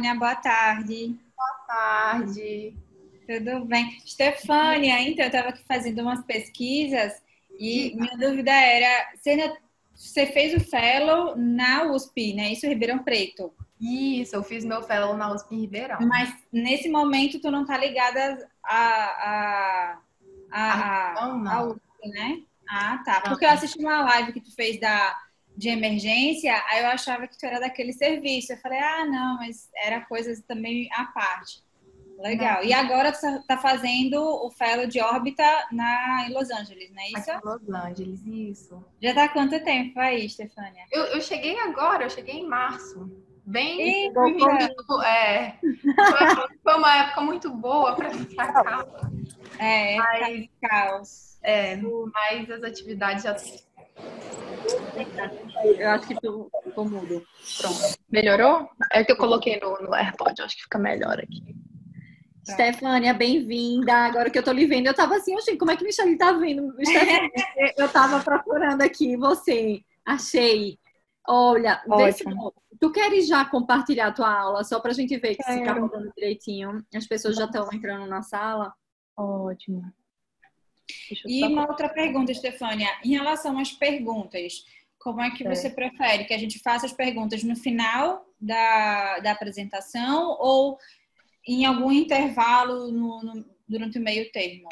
Stefânia, boa tarde. Boa tarde. Tudo bem? Stefânia, então, eu estava aqui fazendo umas pesquisas e minha dúvida era, você, você fez o fellow na USP, né? Isso, Ribeirão Preto. Isso, eu fiz meu fellow na USP Ribeirão. Mas nesse momento tu não tá ligada a, a, a, a, não, não. a USP, né? Ah, tá. Porque eu assisti uma live que tu fez da, de emergência, aí eu achava que tu era daquele serviço. Eu falei, ah, não, mas era coisas também à parte. Legal. Não. E agora tu tá, tá fazendo o fellow de órbita na, em Los Angeles, não é isso? Aqui em Los Angeles, isso. Já tá há quanto tempo aí, Stefânia? Eu, eu cheguei agora, eu cheguei em março. Bem, Eita. muito, é, foi, foi uma época muito boa para ficar cá. É, Mas- caos. É, mas as atividades já Eu acho que tu ficou mudo. Pronto. melhorou? É que eu coloquei no, no AirPod, acho que fica melhor aqui. Tá. Stefânia, bem-vinda. Agora que eu tô lhe vendo, eu tava assim, oxe, como é que Michelle tá vendo? Stefânia, eu tava procurando aqui você. Achei. Olha, vê se- tu queres já compartilhar a tua aula, só pra gente ver que se tá rodando direitinho. As pessoas já estão entrando na sala. Ótimo. E uma outra pergunta, Stefânia. Em relação às perguntas, como é que É. você prefere? Que a gente faça as perguntas no final da, da apresentação ou em algum intervalo no- no- durante o meio termo?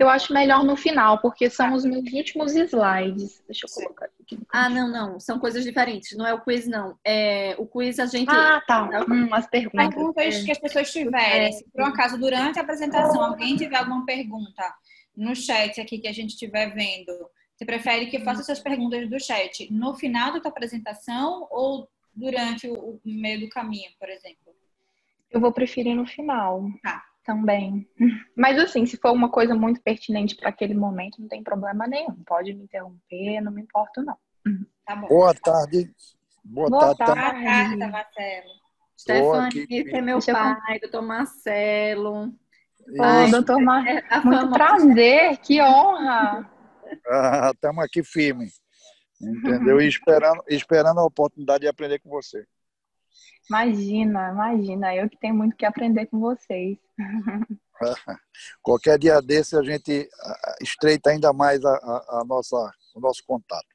Eu acho melhor no final, porque são os meus últimos slides. Deixa eu Sim. colocar aqui. Ah, não, não. São coisas diferentes. Não é o quiz, não. É, o quiz a gente. Ah, tá. Hum, as perguntas. Perguntas que as pessoas tiverem. Se por um acaso, durante a apresentação, alguém tiver alguma pergunta no chat aqui que a gente estiver vendo, você prefere que eu faça essas perguntas do chat no final da tua apresentação ou durante o, meio do caminho, por exemplo? Eu vou preferir no final. Tá. Também. Mas assim, se for uma coisa muito pertinente para aquele momento, não tem problema nenhum. Pode me interromper, não me importo, não. Tá bom. Boa tarde. Boa, Boa tarde. Boa tarde. tarde, Marcelo. Stefania, aqui. esse é meu Deixa eu pai, doutor Marcelo. E, doutor Mar... É, Muito prazer, que honra. Estamos aqui firme. Entendeu? E esperando, esperando a oportunidade de aprender com você. Imagina, imagina. Eu que tenho muito que aprender com vocês. Qualquer dia desse a gente ah, estreita ainda mais a, a- a nossa, o nosso contato.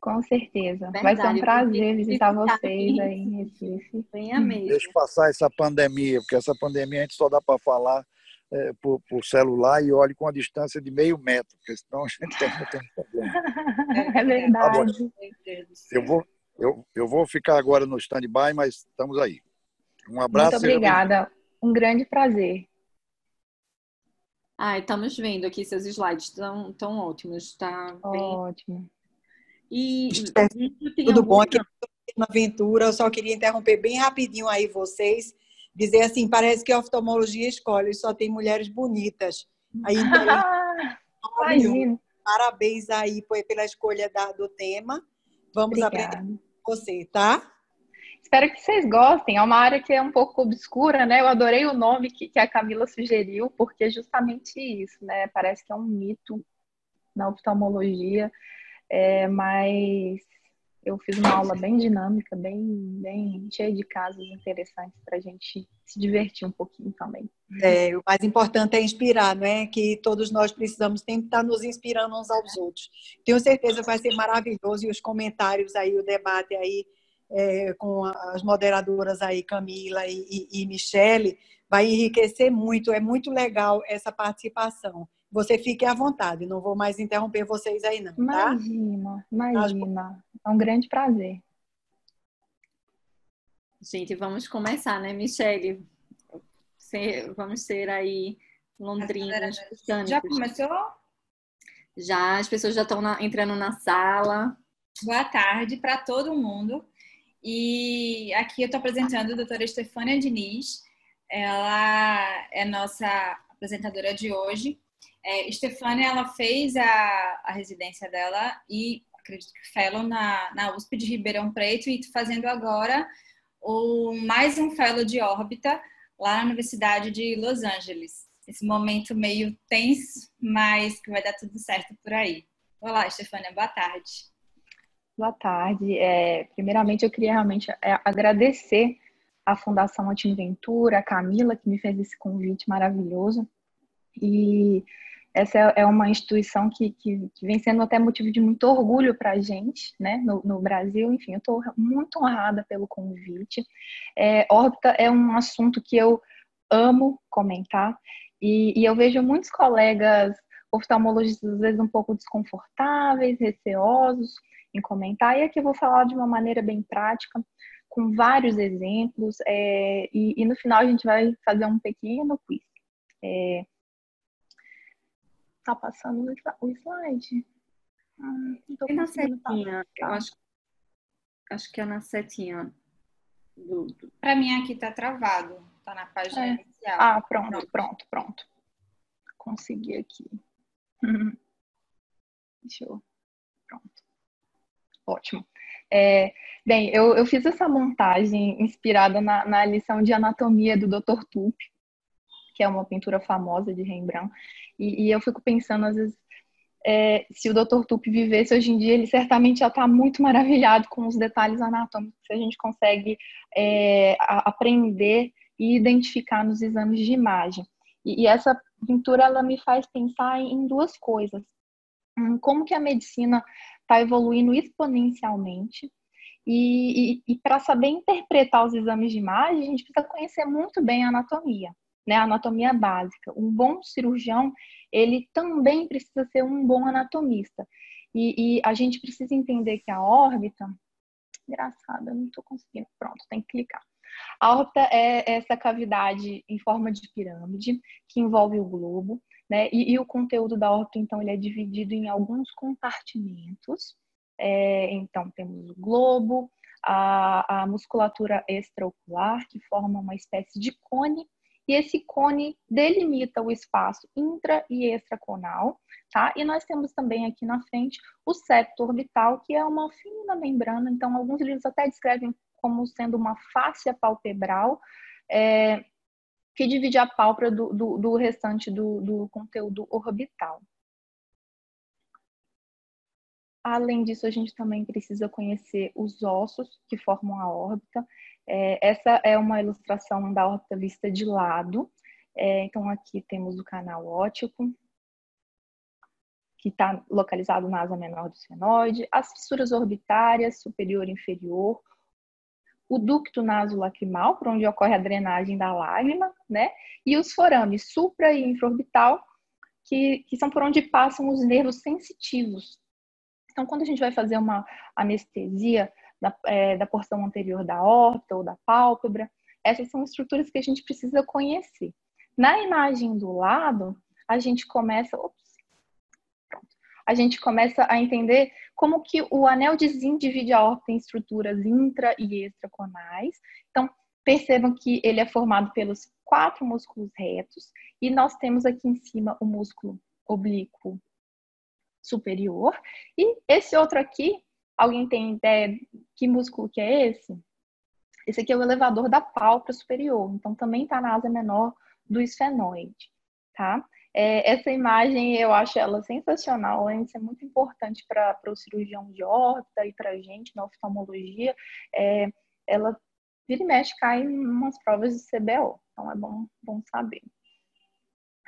Com certeza. Vai ser um Verdade, prazer visitar vocês aí em Recife. Venha mesmo. Deixa passar essa pandemia, porque essa pandemia a gente só dá para falar eh, por, por celular e olhe com a distância de meio metro, porque senão a gente tem, tem um problema. É verdade. Eu vou, eu, eu vou ficar agora no stand-by, mas estamos aí. Um abraço. Muito obrigada. Um grande prazer. Ai, estamos vendo aqui seus slides, tão, tão ótimos, tá bem. Ótimo. E tem Tudo bom? Aqui na Aventura, eu só queria interromper bem rapidinho aí vocês, dizer assim, parece que a oftalmologia escolhe, só tem mulheres bonitas. Aí, então, Imagina. parabéns aí pela escolha da- do tema. Vamos aprender Obrigada. com você, tá? Espero que vocês gostem. É uma área que é um pouco obscura, né? Eu adorei o nome que, que a Camila sugeriu, porque é justamente isso, né? Parece que é um mito na oftalmologia, é, mas eu fiz uma aula bem dinâmica, bem, bem cheia de casos interessantes para a gente se divertir um pouquinho também. É, o mais importante é inspirar, não é? Que todos nós precisamos sempre estar nos inspirando uns aos outros. Tenho certeza que vai ser maravilhoso e os comentários aí, o debate aí é, com as moderadoras aí, Camila e, e, e Michele, vai enriquecer muito. É muito legal essa participação. Você fique à vontade, não vou mais interromper vocês aí, não, tá? Imagina, imagina. É um grande prazer. Gente, vamos começar, né, Michele? Ser- vamos ser aí londrinas, Já começou? Já, as pessoas já estão na- entrando na sala. Boa tarde para todo mundo. E aqui eu estou apresentando a doutora Estefânia Diniz. Ela é nossa apresentadora de hoje. É, Estefânia, ela fez a, a residência dela e, acredito que fellow na, na USP de Ribeirão Preto e fazendo agora o, mais um fellow de órbita lá na Universidade de Los Angeles. Esse momento meio tenso, mas que vai dar tudo certo por aí. Olá, Estefânia, boa tarde. Boa tarde. É, primeiramente, eu queria realmente é, agradecer a Fundação Atim Ventura, a Camila, que me fez esse convite maravilhoso. E essa é, é uma instituição que, que, que, vem sendo até motivo de muito orgulho para a gente, né, no, no, Brasil. Enfim, eu estou muito honrada pelo convite. É, órbita é um assunto que eu amo comentar e, e eu vejo muitos colegas oftalmologistas às vezes um pouco desconfortáveis, receosos em comentar. E aqui eu vou falar de uma maneira bem prática, com vários exemplos, é, e, e, no final a gente vai fazer um pequeno quiz. É, Tá passando o slide? Hum, e na setinha? Eu acho, acho que é na setinha. Do, do... Para mim aqui tá travado. Tá na página é. inicial. Ah, pronto, pronto, pronto, pronto. Consegui aqui. Deixa eu. Pronto. Ótimo. É, bem, eu, eu fiz essa montagem inspirada na, na lição de anatomia do Dr. Tupi, que é uma pintura famosa de Rembrandt. E, e eu fico pensando, às vezes, é, se o Dr. Tupi vivesse hoje em dia, ele certamente já está muito maravilhado com os detalhes anatômicos que a gente consegue é, aprender e identificar nos exames de imagem. E, e, essa pintura ela me faz pensar em duas coisas: como que a medicina está evoluindo exponencialmente. E, e, e para saber interpretar os exames de imagem, a gente precisa conhecer muito bem a anatomia né, anatomia básica. Um bom cirurgião, ele também precisa ser um bom anatomista. E, e a gente precisa entender que a órbita, engraçada, não estou conseguindo, pronto, tem que clicar. A órbita é essa cavidade em forma de pirâmide que envolve o globo, né? E, e o conteúdo da órbita, então, ele é dividido em alguns compartimentos. É, então, temos o globo, a, a musculatura extraocular, que forma uma espécie de cone e esse cone delimita o espaço intra e extraconal, tá? E nós temos também aqui na frente o septo orbital, que é uma fina membrana, então alguns livros até descrevem como sendo uma fáscia palpebral, é, que divide a pálpebra do, do, do restante do, do conteúdo orbital. Além disso, a gente também precisa conhecer os ossos que formam a órbita. É, essa é uma ilustração da órbita vista de lado. É, então, aqui temos o canal óptico, que está localizado na asa menor do senoide, as fissuras orbitárias, superior e inferior, o ducto nasolacrimal, por onde ocorre a drenagem da lágrima, né? E os forames supra e infraorbital, que, que são por onde passam os nervos sensitivos então, quando a gente vai fazer uma anestesia da, é, da porção anterior da horta ou da pálpebra, essas são estruturas que a gente precisa conhecer. Na imagem do lado, a gente começa, ops, a gente começa a entender como que o anel de Zinn divide a horta em estruturas intra e extraconais. Então, percebam que ele é formado pelos quatro músculos retos e nós temos aqui em cima o músculo oblíquo superior. E esse outro aqui, alguém tem ideia que músculo que é esse? Esse aqui é o elevador da pálpebra superior, então também está na asa menor do esfenoide, tá? É, essa imagem eu acho ela sensacional, de ser muito importante para o cirurgião de órbita e para a gente na oftalmologia. É, ela vira e mexe, cai em umas provas de CBO, então é bom, bom saber.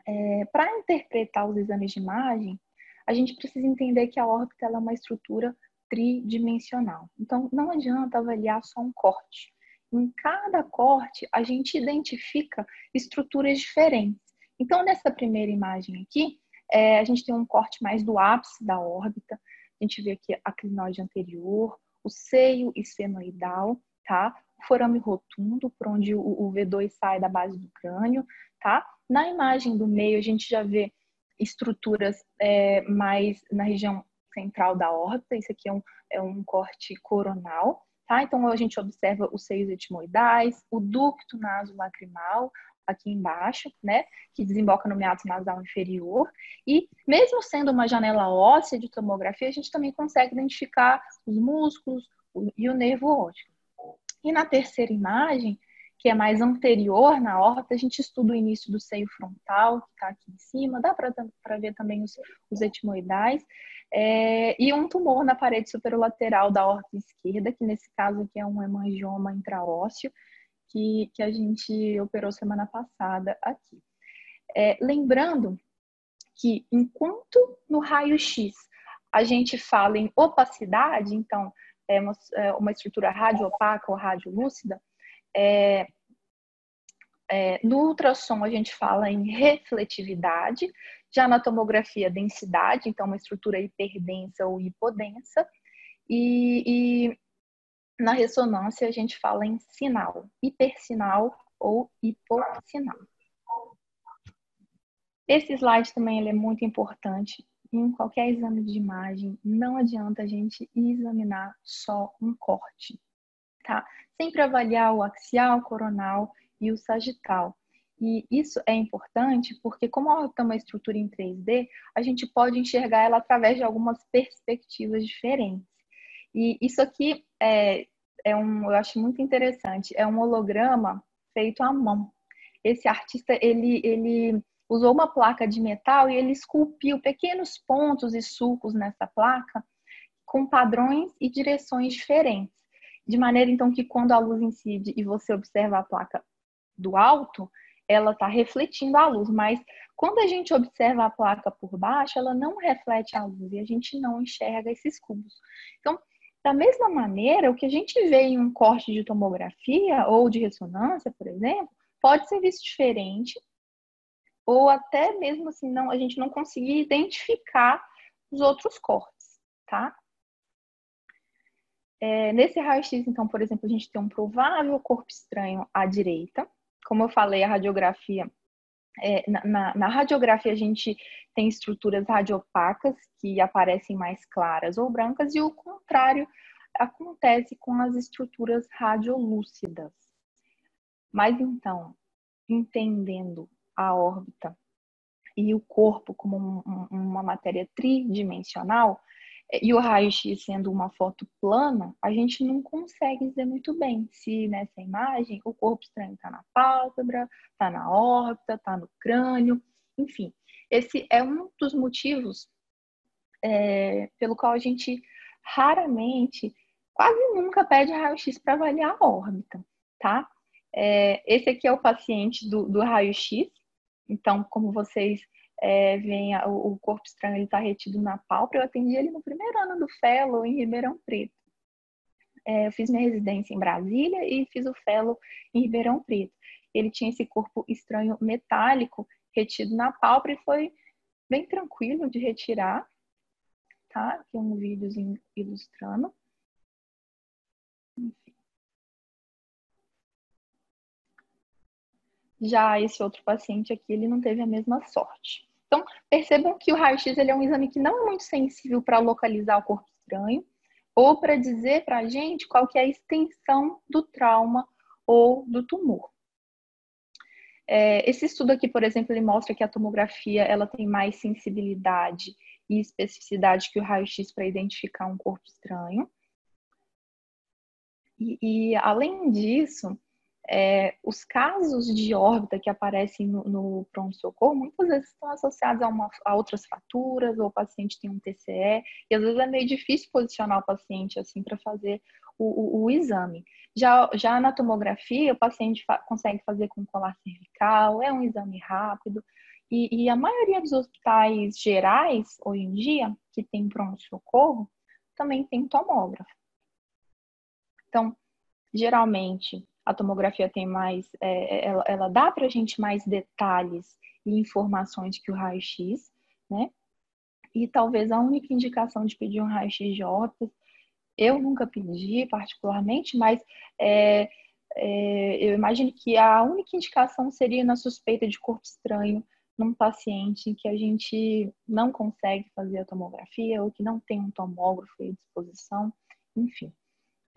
É, para interpretar os exames de imagem, a gente precisa entender que a órbita é uma estrutura tridimensional. Então, não adianta avaliar só um corte. Em cada corte, a gente identifica estruturas diferentes. Então, nessa primeira imagem aqui, é, a gente tem um corte mais do ápice da órbita. A gente vê aqui a clinoide anterior, o seio esfenoidal, tá? O forame rotundo, por onde o, o V2 sai da base do crânio, tá? Na imagem do meio, a gente já vê estruturas é, mais na região central da órbita. Isso aqui é um, é um corte coronal, tá? Então a gente observa os seios etimoidais, o ducto nasolacrimal aqui embaixo, né, que desemboca no meato nasal inferior. E mesmo sendo uma janela óssea de tomografia, a gente também consegue identificar os músculos e o nervo óptico. E na terceira imagem, que é mais anterior na horta, a gente estuda o início do seio frontal, que está aqui em cima, dá para ver também os, os etimoidais, é, e um tumor na parede superolateral da horta esquerda, que nesse caso aqui é um hemangioma intraósseo, que, que a gente operou semana passada aqui. É, lembrando que enquanto no raio-x a gente fala em opacidade, então é uma, é uma estrutura radioopaca ou radiolúcida, é, é, no ultrassom a gente fala em refletividade, já na tomografia densidade, então uma estrutura hiperdensa ou hipodensa, e, e na ressonância a gente fala em sinal, hipersinal ou hipossinal. Esse slide também ele é muito importante em qualquer exame de imagem, não adianta a gente examinar só um corte, tá? Sempre avaliar o axial, coronal e o sagital. E isso é importante porque, como ela tem uma estrutura em 3D, a gente pode enxergar ela através de algumas perspectivas diferentes. E isso aqui é, é um, eu acho muito interessante, é um holograma feito à mão. Esse artista, ele, ele usou uma placa de metal e ele esculpiu pequenos pontos e sulcos nessa placa com padrões e direções diferentes. De maneira, então, que quando a luz incide e você observa a placa do alto, ela está refletindo a luz, mas quando a gente observa a placa por baixo, ela não reflete a luz e a gente não enxerga esses cubos. Então, da mesma maneira, o que a gente vê em um corte de tomografia ou de ressonância, por exemplo, pode ser visto diferente, ou até mesmo assim, não, a gente não conseguir identificar os outros cortes, tá? É, nesse raio-x, então, por exemplo, a gente tem um provável corpo estranho à direita. Como eu falei, a radiografia é, na, na, radiografia a gente tem estruturas radiopacas que aparecem mais claras ou brancas e o contrário acontece com as estruturas radiolúcidas. Mas então, entendendo a órbita e o corpo como um, um, uma matéria tridimensional, e o raio-x sendo uma foto plana, a gente não consegue dizer muito bem se nessa imagem o corpo estranho está na pálpebra, está na órbita, está no crânio, enfim. Esse é um dos motivos é, pelo qual a gente raramente, quase nunca pede raio-x para avaliar a órbita, tá? É, esse aqui é o paciente do, do raio-x, então, como vocês é, vem a, o, corpo estranho está retido na pálpebra. Eu atendi ele no primeiro ano do Fellow em Ribeirão Preto. É, eu fiz minha residência em Brasília e fiz o Fellow em Ribeirão Preto. Ele tinha esse corpo estranho metálico retido na pálpebra e foi bem tranquilo de retirar. Tá? Aqui um vídeozinho ilustrando. Já esse outro paciente aqui, ele não teve a mesma sorte. Então, percebam que o raio-x é um exame que não é muito sensível para localizar o corpo estranho ou para dizer para a gente qual que é a extensão do trauma ou do tumor. É, esse estudo aqui, por exemplo, ele mostra que a tomografia ela tem mais sensibilidade e especificidade que o raio-x para identificar um corpo estranho. E, e além disso, é, os casos de órbita que aparecem no, no pronto-socorro muitas vezes estão associados a, uma, a, outras fraturas, ou o paciente tem um TCE, e às vezes é meio difícil posicionar o paciente assim para fazer o, o, o, exame. Já, já na tomografia, o paciente fa consegue fazer com colar cervical, é um exame rápido, e, e a maioria dos hospitais gerais, hoje em dia, que tem pronto-socorro, também tem tomógrafo. Então, geralmente, a tomografia tem mais, é, é ela, ela, dá para a gente mais detalhes e informações que o raio-x, né? E talvez a única indicação de pedir um raio-x de órbita, eu nunca pedi particularmente, mas é, é, eu imagino que a única indicação seria na suspeita de corpo estranho num paciente que a gente não consegue fazer a tomografia ou que não tem um tomógrafo à disposição, enfim.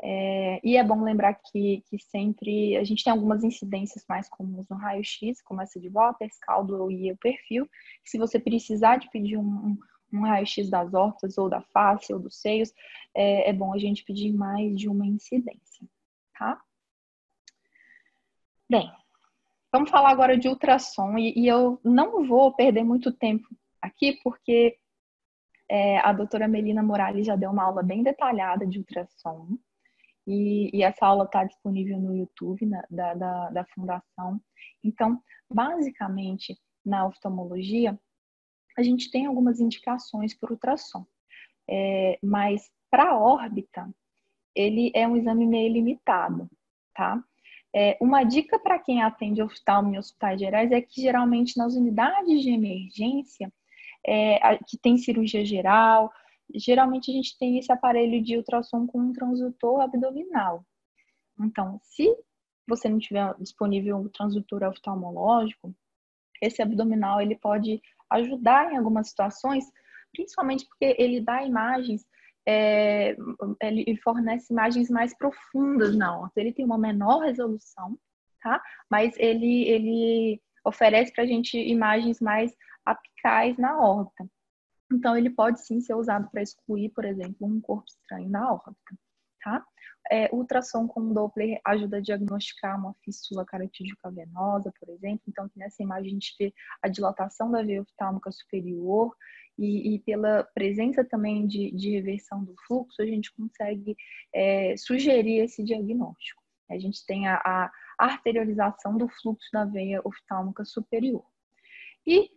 É, e é bom lembrar que, que sempre a gente tem algumas incidências mais comuns no raio-x, como essa de Waters, caldo e o perfil. Se você precisar de pedir um, um raio-x das hortas ou da face ou dos seios, é, é, bom a gente pedir mais de uma incidência, tá? Bem, vamos falar agora de ultrassom e, e eu não vou perder muito tempo aqui porque é, a doutora Melina Morales já deu uma aula bem detalhada de ultrassom. E, e essa aula está disponível no YouTube na, da, da, da Fundação. Então, basicamente, na oftalmologia, a gente tem algumas indicações para ultrassom, é, mas para órbita, ele é um exame meio limitado, tá? É, uma dica para quem atende oftalmo em hospitais gerais é que geralmente nas unidades de emergência, é, que tem cirurgia geral, geralmente a gente tem esse aparelho de ultrassom com um transdutor abdominal. Então, se você não tiver disponível um transdutor oftalmológico, esse abdominal ele pode ajudar em algumas situações, principalmente porque ele dá imagens, é, ele fornece imagens mais profundas na horta. Ele tem uma menor resolução, tá? Mas ele, ele oferece para a gente imagens mais apicais na horta. Então, ele pode sim ser usado para excluir, por exemplo, um corpo estranho na órbita, tá? É, ultrassom com Doppler ajuda a diagnosticar uma fístula carotídeo cavernosa, por exemplo. Então, nessa imagem a gente vê a dilatação da veia oftálmica superior e, e pela presença também de, de, reversão do fluxo, a gente consegue é, sugerir esse diagnóstico. A gente tem a, a arterialização do fluxo da veia oftálmica superior. E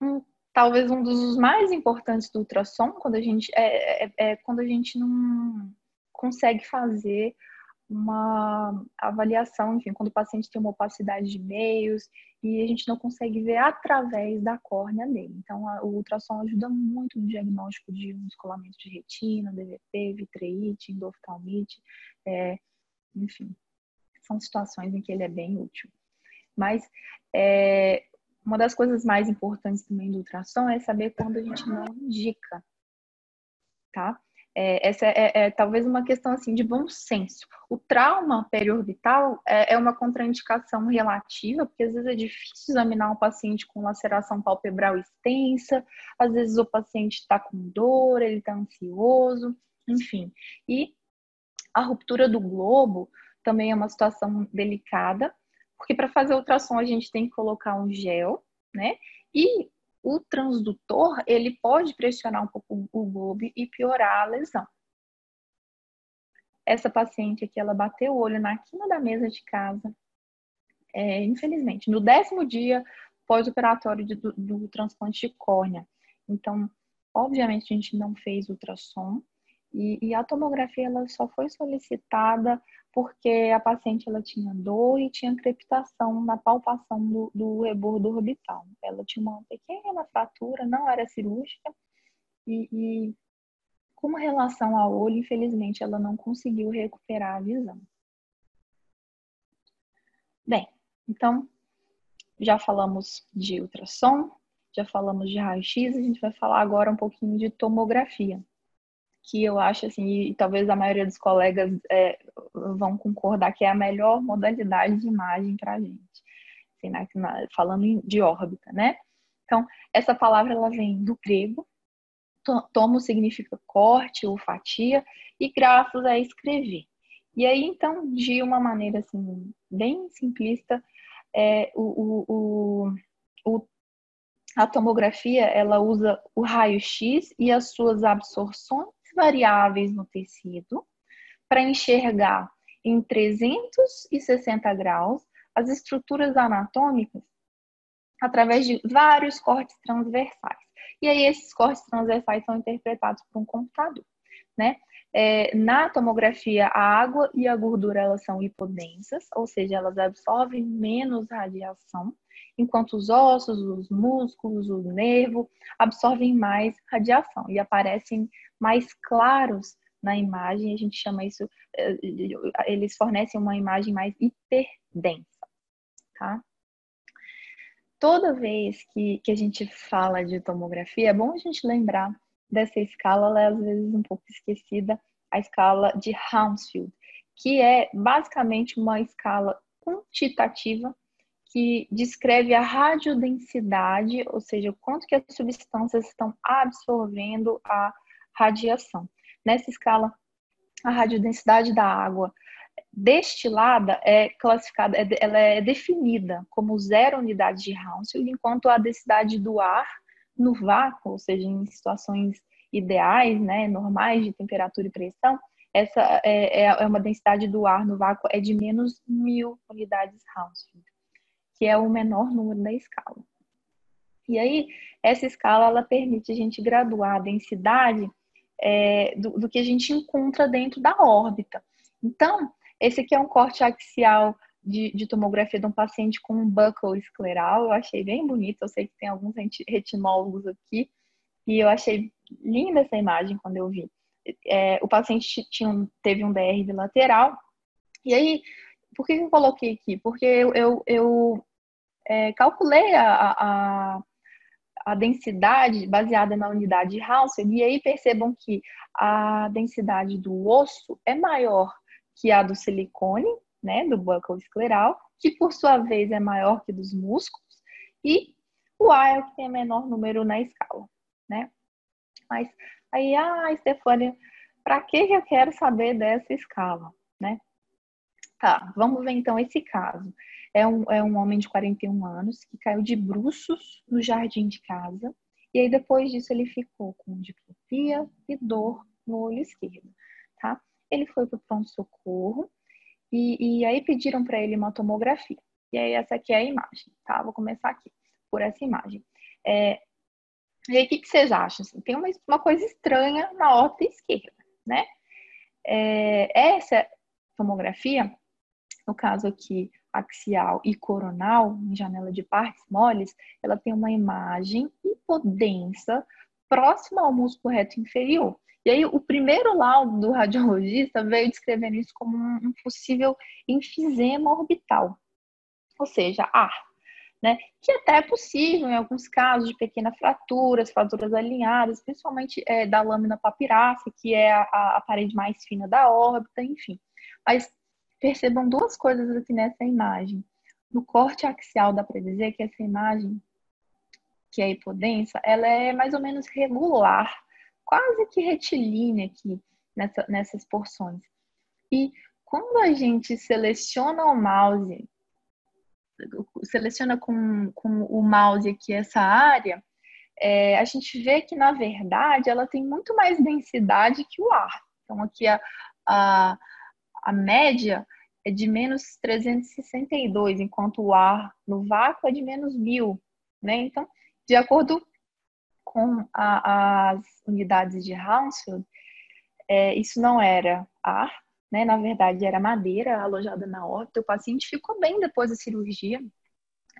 um talvez um dos mais importantes do ultrassom, quando a gente é, é, é, quando a gente não consegue fazer uma avaliação, enfim, quando o paciente tem uma opacidade de meios e a gente não consegue ver através da córnea dele. Então, a, o ultrassom ajuda muito no diagnóstico de um descolamento de retina, DVT, vitreite, endoftalmite, é, enfim, são situações em que ele é bem útil. Mas é, uma das coisas mais importantes também do ultrassom é saber quando a gente não indica, tá? É, essa é, é, é, talvez uma questão assim de bom senso. O trauma periorbital é, é, uma contraindicação relativa, porque às vezes é difícil examinar um paciente com laceração palpebral extensa, às vezes o paciente está com dor, ele está ansioso, enfim. E a ruptura do globo também é uma situação delicada, porque para fazer ultrassom a gente tem que colocar um gel, né? E o transdutor, ele pode pressionar um pouco o globo e piorar a lesão. Essa paciente aqui, ela bateu o olho na quina da mesa de casa. É, infelizmente, no décimo dia pós-operatório do, do transplante de córnea. Então, obviamente, a gente não fez ultrassom, e, e, a tomografia ela só foi solicitada porque a paciente ela tinha dor e tinha crepitação na palpação do, do rebordo orbital. Ela tinha uma pequena fratura, não era cirúrgica, e, e com relação ao olho, infelizmente, ela não conseguiu recuperar a visão. Bem, então, já falamos de ultrassom, já falamos de raio-x, a gente vai falar agora um pouquinho de tomografia que eu acho assim, e talvez a maioria dos colegas é, vão concordar que é a melhor modalidade de imagem para a gente, assim, né? falando de órbita, né? Então, essa palavra ela vem do grego, tomo significa corte ou fatia, e grafos é escrever. E aí, então, de uma maneira assim, bem simplista, é, o, o, o, a tomografia ela usa o raio-x e as suas absorções variáveis no tecido para enxergar em 360 graus as estruturas anatômicas através de vários cortes transversais. E aí esses cortes transversais são interpretados por um computador, né? É, na tomografia, a água e a gordura elas são hipodensas, ou seja, elas absorvem menos radiação, enquanto os ossos, os músculos, o nervo absorvem mais radiação e aparecem mais claros na imagem, a gente chama isso, eh, eles fornecem uma imagem mais hiperdensa, tá? Toda vez que, que a gente fala de tomografia, é bom a gente lembrar dessa escala, ela é às vezes um pouco esquecida, a escala de Hounsfield, que é basicamente uma escala quantitativa que descreve a radiodensidade, ou seja, o quanto que as substâncias estão absorvendo a radiação. Nessa escala, a radiodensidade da água destilada é classificada, é ela é definida como zero unidade de Hounsfield, enquanto a densidade do ar no vácuo, ou seja, em situações ideais, né, normais de temperatura e pressão, essa é, é, é uma densidade do ar no vácuo é de menos mil unidades Hounsfield, que é o menor número da escala. E aí, essa escala ela permite a gente graduar a densidade é, do, do, que a gente encontra dentro da órbita. Então, esse aqui é um corte axial de, de tomografia de um paciente com um buckle escleral. Eu achei bem bonito. Eu sei que tem alguns retinólogos aqui. E eu achei linda essa imagem quando eu vi. É, o paciente tinha, teve um DR bilateral. E aí, por que eu coloquei aqui? Porque eu, eu, eu é, calculei a, a, a, densidade baseada na unidade de Hounsfield, e aí percebam que a densidade do osso é maior que a do silicone, né, do buccal escleral, que por sua vez é maior que dos músculos, e o A é o que tem menor número na escala, né? Mas aí, ah, Stefania, para que eu quero saber dessa escala, né? Tá, vamos ver então esse caso. É um, é um homem de 41 anos que caiu de bruços no jardim de casa, e aí depois disso ele ficou com diplopia e dor no olho esquerdo, tá? Ele foi para o pronto-socorro, e, e aí pediram para ele uma tomografia. E aí essa aqui é a imagem, tá? Vou começar aqui, por essa imagem. É, e aí, o que, que vocês acham? Assim, tem uma, uma coisa estranha na horta esquerda, né? É, essa tomografia, no caso aqui axial e coronal, em janela de partes moles, ela tem uma imagem hipodensa próxima ao músculo reto inferior. E aí, o primeiro laudo do radiologista veio descrevendo isso como um possível enfisema orbital, ou seja, ar, né? Que até é possível em alguns casos de pequenas fraturas, fraturas alinhadas, principalmente é, da lâmina papirácea, que é a, a, parede mais fina da órbita, enfim. Mas percebam duas coisas aqui nessa imagem. No corte axial dá para dizer que essa imagem, que é hipodensa, ela é mais ou menos regular quase que retilínea aqui nessa, nessas porções. E quando a gente seleciona o mouse, seleciona com, com o mouse aqui essa área, é, a gente vê que, na verdade, ela tem muito mais densidade que o ar. Então, aqui a, a, a média é de menos 362, enquanto o ar no vácuo é de menos 1000. Né? Então, de acordo com a, as unidades de Hounsfield, é, isso não era ar, né? Na verdade, era madeira alojada na órbita. O paciente ficou bem depois da cirurgia.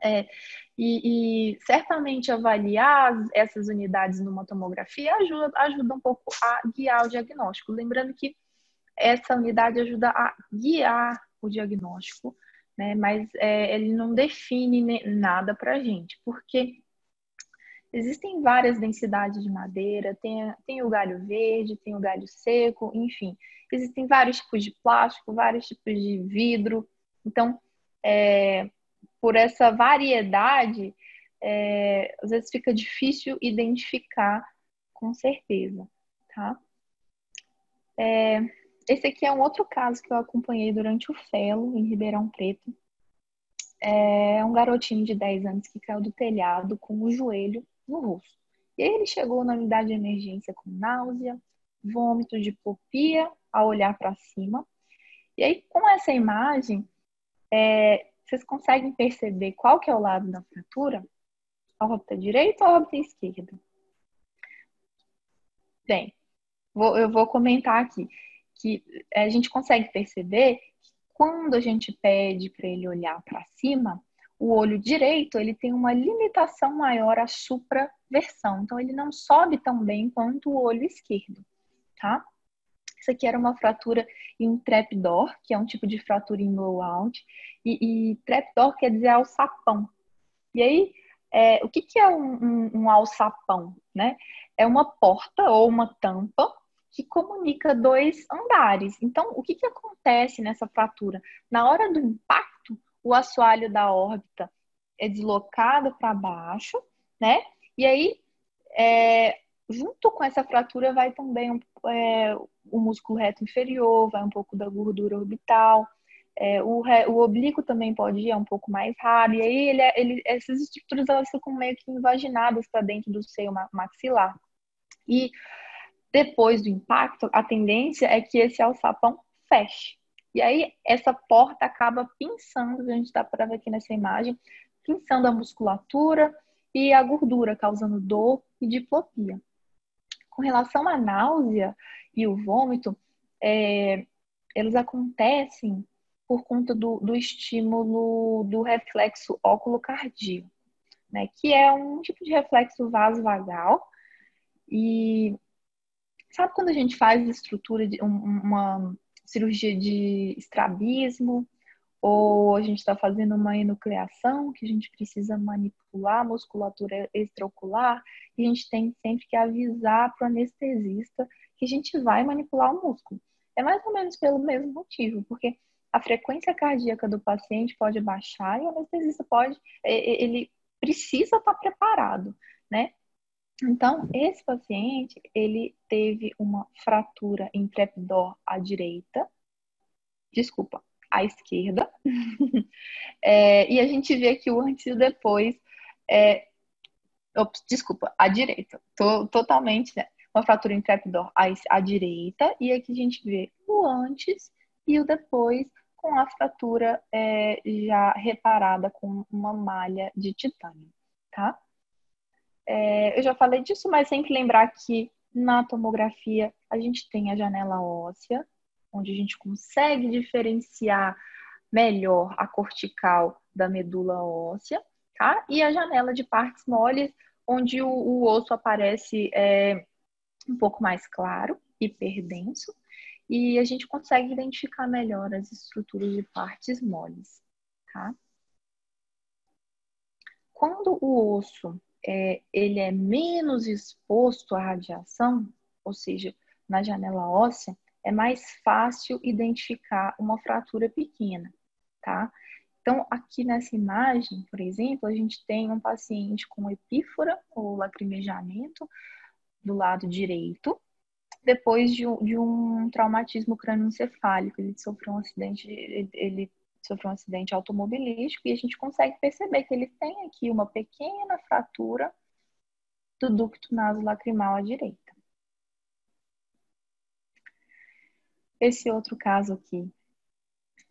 É, e, e, certamente avaliar essas unidades numa tomografia ajuda, ajuda um pouco a guiar o diagnóstico. Lembrando que essa unidade ajuda a guiar o diagnóstico, né? Mas é, ele não define nada para a gente, porque Existem várias densidades de madeira, tem, tem o galho verde, tem o galho seco, enfim. Existem vários tipos de plástico, vários tipos de vidro. Então, é, por essa variedade, é, às vezes fica difícil identificar com certeza, tá? É, esse aqui é um outro caso que eu acompanhei durante o FELO, em Ribeirão Preto. É um garotinho de 10 anos que caiu do telhado com o joelho no rosto. E aí ele chegou na unidade de emergência com náusea, vômito, diplopia ao olhar para cima. E aí, com essa imagem, é, vocês conseguem perceber qual que é o lado da fratura? A órbita direita ou a órbita esquerda? Bem, vou, eu vou comentar aqui que a gente consegue perceber que quando a gente pede para ele olhar para cima, o olho direito ele tem uma limitação maior à supraversão, então ele não sobe tão bem quanto o olho esquerdo, tá? Isso aqui era uma fratura em trapdoor, que é um tipo de fratura em blowout, e, e trapdoor quer dizer alçapão. E aí, é, o que, que é um, um, um alçapão? Né? É uma porta ou uma tampa que comunica dois andares. Então, o que, que acontece nessa fratura? Na hora do impacto, o assoalho da órbita é deslocado para baixo, né? E aí, é, junto com essa fratura, vai também é, o músculo reto inferior, vai um pouco da gordura orbital. É, o, o oblíquo também pode ir é um pouco mais raro. E aí, ele, é, ele, essas estruturas elas ficam meio que invaginadas para dentro do seio maxilar. E depois do impacto, a tendência é que esse alçapão feche. E aí, essa porta acaba pinçando, a gente está ver aqui nessa imagem, pinçando a musculatura e a gordura, causando dor e diplopia. Com relação à náusea e o vômito, é, eles acontecem por conta do, do estímulo do reflexo óculo-cardíaco, né, que é um tipo de reflexo vasovagal. E sabe quando a gente faz estrutura de uma cirurgia de estrabismo, ou a gente está fazendo uma enucleação, que a gente precisa manipular a musculatura extraocular, e a gente tem sempre que avisar para o anestesista que a gente vai manipular o músculo. É mais ou menos pelo mesmo motivo, porque a frequência cardíaca do paciente pode baixar e o anestesista pode, ele precisa estar preparado, né? Então, esse paciente, ele teve uma fratura intrepidor à direita, desculpa, à esquerda, é, e a gente vê que o antes e o depois, é, ops, desculpa, à direita, tô, totalmente, né? Uma fratura intrepidor à, à direita, e aqui a gente vê o antes e o depois com a fratura é, já reparada com uma malha de titânio, tá? É, eu já falei disso, mas sempre lembrar que na tomografia a gente tem a janela óssea, onde a gente consegue diferenciar melhor a cortical da medula óssea, tá? E a janela de partes moles, onde o, o osso aparece é, um pouco mais claro, hiperdenso, e a gente consegue identificar melhor as estruturas de partes moles, tá? Quando o osso é, ele é menos exposto à radiação, ou seja, na janela óssea, é mais fácil identificar uma fratura pequena, tá? Então, aqui nessa imagem, por exemplo, a gente tem um paciente com epífora ou lacrimejamento do lado direito, depois de um, de um traumatismo crânioencefálico. Ele sofreu um acidente, ele, ele sofreu um acidente automobilístico e a gente consegue perceber que ele tem aqui uma pequena fratura do ducto nasolacrimal à direita. Esse outro caso aqui,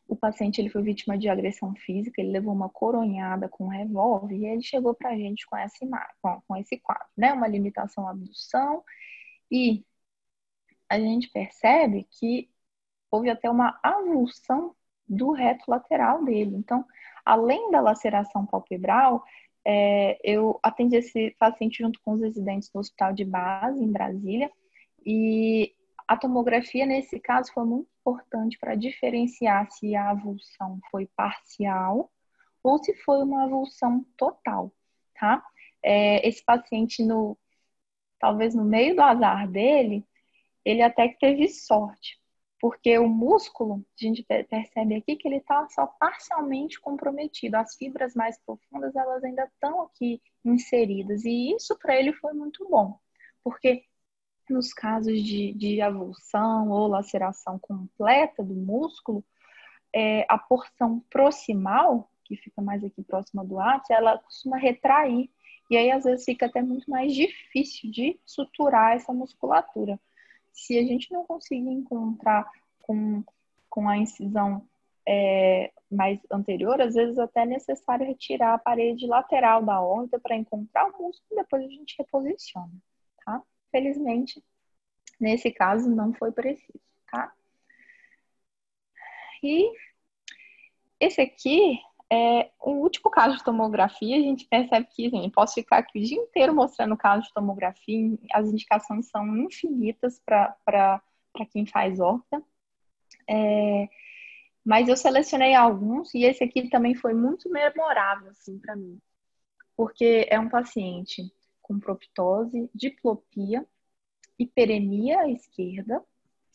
o paciente ele foi vítima de agressão física, ele levou uma coronhada com um revólver e ele chegou para a gente com, essa imagem, com, esse quadro, né? Uma limitação à abdução e a gente percebe que houve até uma avulsão do reto lateral dele. Então, além da laceração palpebral, é, eu atendi esse paciente junto com os residentes do hospital de base em Brasília e a tomografia nesse caso foi muito importante para diferenciar se a avulsão foi parcial ou se foi uma avulsão total, tá? É, esse paciente no talvez no meio do azar dele, ele até que teve sorte, porque o músculo, a gente percebe aqui que ele está só parcialmente comprometido. As fibras mais profundas, elas ainda estão aqui inseridas. E isso para ele foi muito bom, porque nos casos de, de avulsão ou laceração completa do músculo, é, a porção proximal, que fica mais aqui próxima do ápice, ela costuma retrair. E aí, às vezes, fica até muito mais difícil de suturar essa musculatura se a gente não conseguir encontrar com, com a incisão é, mais anterior, às vezes até é necessário retirar a parede lateral da órbita para encontrar o músculo e depois a gente reposiciona, tá? Felizmente, nesse caso não foi preciso, tá? E esse aqui é, o último caso de tomografia, a gente percebe que, assim, posso ficar aqui o dia inteiro mostrando o caso de tomografia, as indicações são infinitas para quem faz horta. É, mas eu selecionei alguns e esse aqui também foi muito memorável, assim, para mim. Porque é um paciente com proptose, diplopia, hiperemia à esquerda,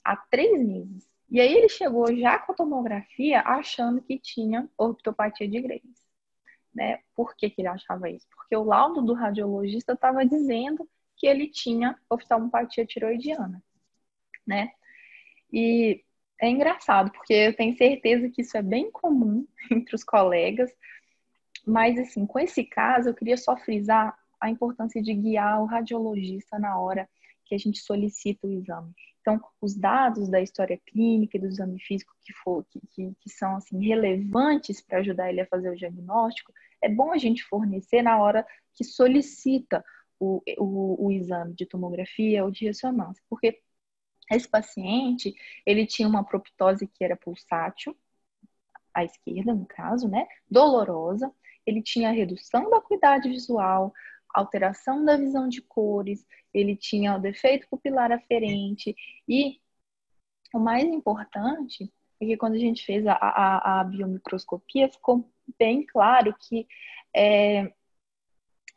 há três meses. E aí ele chegou já com a tomografia achando que tinha ortopatia de Graves. Né? Por que, que ele achava isso? Porque o laudo do radiologista estava dizendo que ele tinha oftalmopatia tiroidiana, né? E é engraçado, porque eu tenho certeza que isso é bem comum entre os colegas, mas assim, com esse caso, eu queria só frisar a importância de guiar o radiologista na hora que a gente solicita o exame. Então, os dados da história clínica e do exame físico que, for, que, que, que são assim, relevantes para ajudar ele a fazer o diagnóstico, é bom a gente fornecer na hora que solicita o, o, o exame de tomografia ou de ressonância, porque esse paciente, ele tinha uma proptose que era pulsátil, à esquerda, no caso, né? Dolorosa. Ele tinha redução da acuidade visual, alteração da visão de cores, ele tinha o defeito pupilar aferente e o mais importante é que quando a gente fez a, a, a biomicroscopia ficou bem claro que é,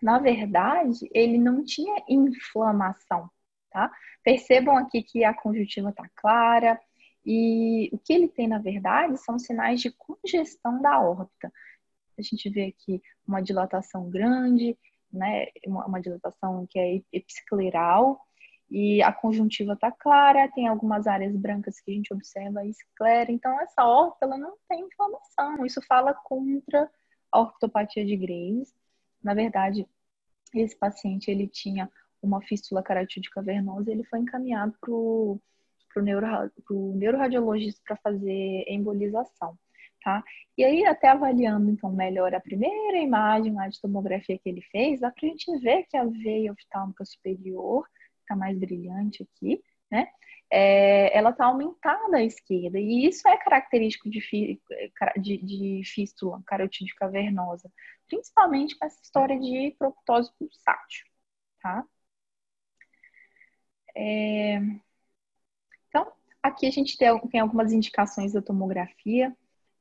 na verdade ele não tinha inflamação, tá? Percebam aqui que a conjuntiva está clara e o que ele tem na verdade são sinais de congestão da órbita. A gente vê aqui uma dilatação grande, né, uma, uma dilatação que é episcleral, e a conjuntiva está clara, tem algumas áreas brancas que a gente observa esclera, então essa órbita ela não tem inflamação, isso fala contra a ortopatia de Graves. Na verdade, esse paciente ele tinha uma fístula caratídica cavernosa, ele foi encaminhado para o neuro, neuroradiologista para fazer embolização tá? E aí, até avaliando então melhor a primeira imagem lá de tomografia que ele fez, dá pra gente ver que a veia oftálmica superior tá mais brilhante aqui, né? É, ela tá aumentada à esquerda, e isso é característico de, fi, de, de fístula carotídeo cavernosa, principalmente com essa história de proptose pulsátil, tá? É... Então, aqui a gente tem algumas indicações da tomografia,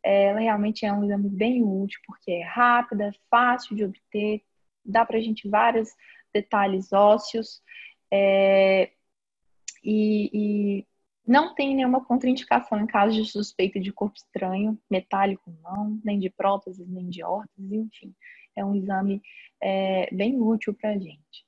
ela realmente é um exame bem útil, porque é rápida, fácil de obter, dá para a gente vários detalhes ósseos é, e, e, não tem nenhuma contraindicação em caso de suspeita de corpo estranho, metálico não, nem de próteses, nem de órteses, enfim. É um exame é, bem útil para a gente.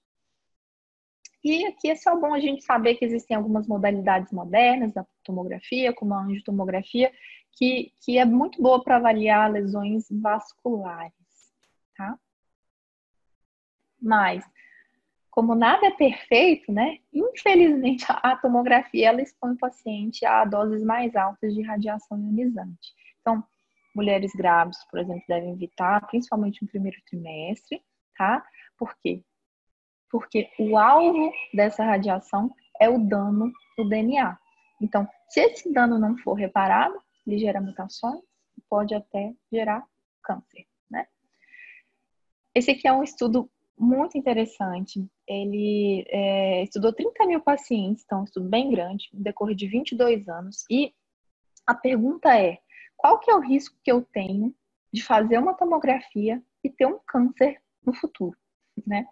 E aqui é só bom a gente saber que existem algumas modalidades modernas da tomografia, como a angiotomografia, que, que é muito boa para avaliar lesões vasculares, tá? Mas, como nada é perfeito, né? Infelizmente, a tomografia ela expõe o paciente a doses mais altas de radiação ionizante. Então, mulheres grávidas, por exemplo, devem evitar, principalmente no primeiro trimestre, tá? Por quê? Porque o alvo dessa radiação é o dano do DNA. Então, se esse dano não for reparado, ele gera mutações pode até gerar câncer, né? Esse aqui é um estudo muito interessante. Ele é, estudou 30 mil pacientes, então é um estudo bem grande, no decorrer de 22 anos. E a pergunta é, qual que é o risco que eu tenho de fazer uma tomografia e ter um câncer no futuro, né?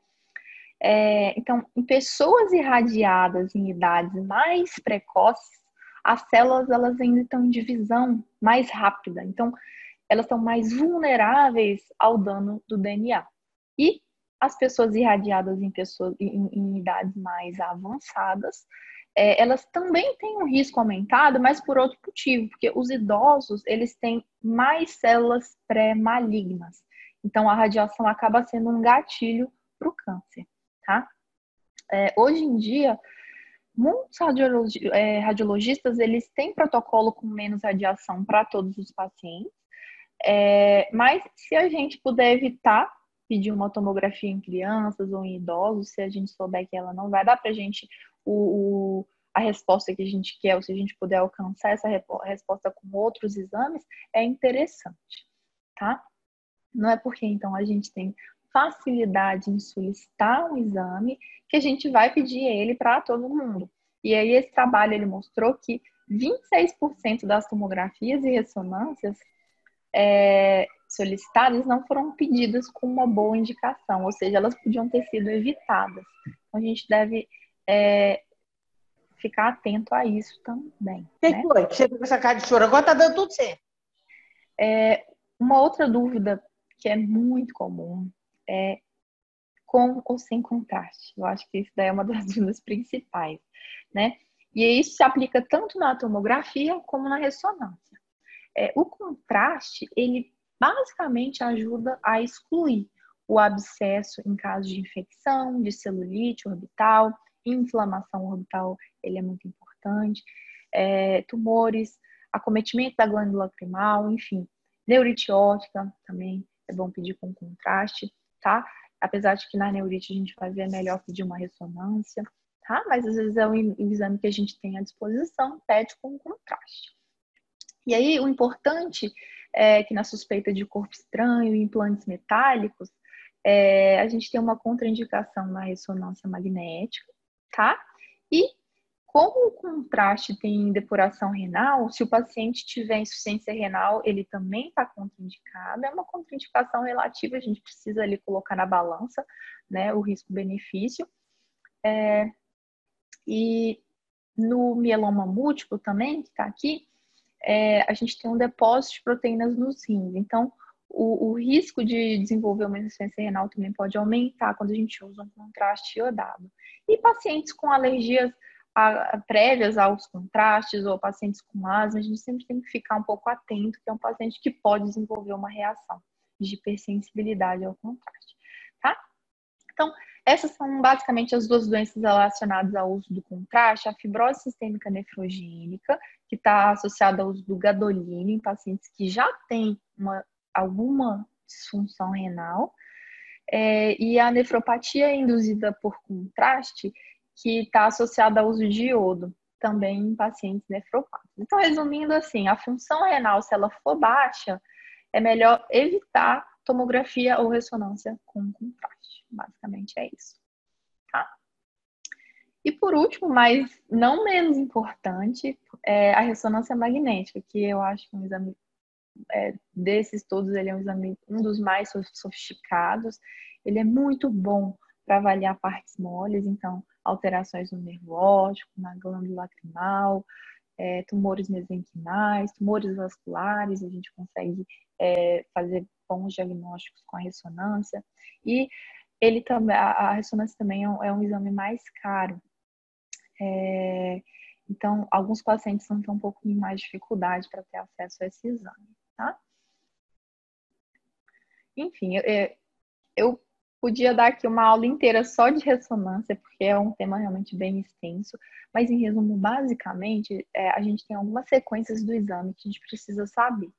É, então, em pessoas irradiadas em idades mais precoces, as células elas ainda estão em divisão mais rápida, então elas estão mais vulneráveis ao dano do DNA. E as pessoas irradiadas em, pessoas, em, em idades mais avançadas, é, elas também têm um risco aumentado, mas por outro motivo, porque os idosos eles têm mais células pré-malignas. Então a radiação acaba sendo um gatilho para o câncer, tá? É, hoje em dia, Muitos é, radiologistas eles têm protocolo com menos radiação para todos os pacientes, é, mas se a gente puder evitar pedir uma tomografia em crianças ou em idosos, se a gente souber que ela não vai dar para a gente o, o, a resposta que a gente quer, ou se a gente puder alcançar essa resposta com outros exames, é interessante, tá? Não é porque então a gente tem facilidade em solicitar um exame que a gente vai pedir ele para todo mundo. E aí esse trabalho ele mostrou que 26% das tomografias e ressonâncias é, solicitadas não foram pedidas com uma boa indicação, ou seja, elas podiam ter sido evitadas. Então a gente deve é, ficar atento a isso também. O que né? foi? Você com essa cara de choro, agora tá dando tudo certo. É, uma outra dúvida que é muito comum é com ou sem contraste. Eu acho que isso daí é uma das dúvidas principais, né? E isso se aplica tanto na tomografia como na ressonância. É, o contraste, ele basicamente ajuda a excluir o abscesso em caso de infecção, de celulite orbital, inflamação orbital, ele é muito importante, é, tumores, acometimento da glândula lacrimal, enfim, neurite óptica também é bom pedir com contraste, tá? Apesar de que na neurite a gente vai ver melhor pedir uma ressonância, tá? Mas às vezes é o exame que a gente tem à disposição, pede com contraste. E aí o importante é que na suspeita de corpo estranho implantes metálicos, é, a gente tem uma contraindicação na ressonância magnética, tá? E como o contraste tem depuração renal, se o paciente tiver insuficiência renal, ele também está contraindicado. É uma contraindicação relativa, a gente precisa ali colocar na balança, né, o risco-benefício. É, e no mieloma múltiplo também, que está aqui, é, a gente tem um depósito de proteínas nos rins. Então, o, o, risco de desenvolver uma insuficiência renal também pode aumentar quando a gente usa um contraste iodado. E pacientes com alergias a, prévias aos contrastes ou pacientes com asma, a gente sempre tem que ficar um pouco atento, que é um paciente que pode desenvolver uma reação de hipersensibilidade ao contraste, tá? Então, essas são basicamente as duas doenças relacionadas ao uso do contraste, a fibrose sistêmica nefrogênica, que está associada ao uso do gadolino em pacientes que já têm uma, alguma disfunção renal, é, e a nefropatia induzida por contraste, que está associada ao uso de iodo, também em pacientes nefropáticos. Então, resumindo assim, a função renal, se ela for baixa, é melhor evitar tomografia ou ressonância com contraste. Basicamente é isso. Tá? E por último, mas não menos importante, é a ressonância magnética, que eu acho que é um exame é, desses todos, ele é um exame um dos mais sofisticados. Ele é muito bom para avaliar partes moles, então alterações no nervo óptico, na glândula lacrimal, é, tumores mesenquimais, tumores vasculares, a gente consegue é, fazer bons diagnósticos com a ressonância. E ele também, a, ressonância também é um, é um exame mais caro. É, então, alguns pacientes vão ter um pouco mais dificuldade para ter acesso a esse exame, tá? Enfim, eu, eu podia dar aqui uma aula inteira só de ressonância, porque é um tema realmente bem extenso, mas em resumo, basicamente, é, a gente tem algumas sequências do exame que a gente precisa saber,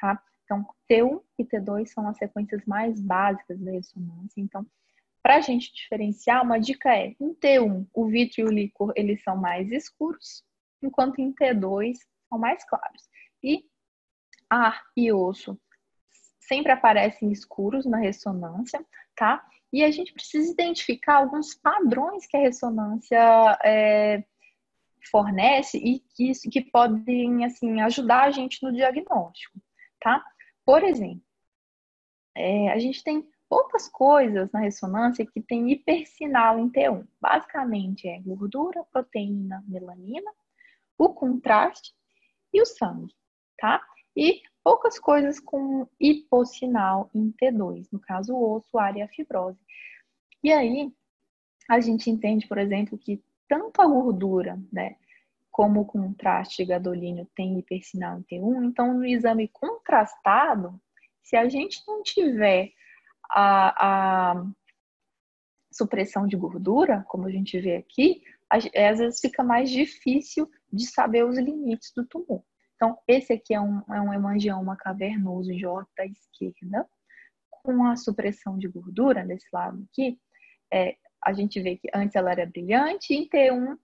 tá? Então, T1 e T2 são as sequências mais básicas da ressonância, então, para a gente diferenciar, uma dica é, em T1, o vítreo e o líquor, eles são mais escuros, enquanto em T2 são mais claros. E ar e osso sempre aparecem escuros na ressonância, tá? E a gente precisa identificar alguns padrões que a ressonância é, fornece e que, que podem, assim, ajudar a gente no diagnóstico, tá? Por exemplo, é, a gente tem poucas coisas na ressonância que tem hipersinal em T1. Basicamente é gordura, proteína, melanina, o contraste e o sangue, tá? E poucas coisas com hipossinal em T2, no caso o osso, área e a fibrose. E aí a gente entende, por exemplo, que tanto a gordura, né, como o contraste gadolínio tem hipersinal em T1, então no exame contrastado, se a gente não tiver a, a supressão de gordura, como a gente vê aqui, às vezes fica mais difícil de saber os limites do tumor. Então, esse aqui é um, é um hemangioma cavernoso órbita esquerda, com a supressão de gordura desse lado aqui, é, a gente vê que antes ela era brilhante, em T1,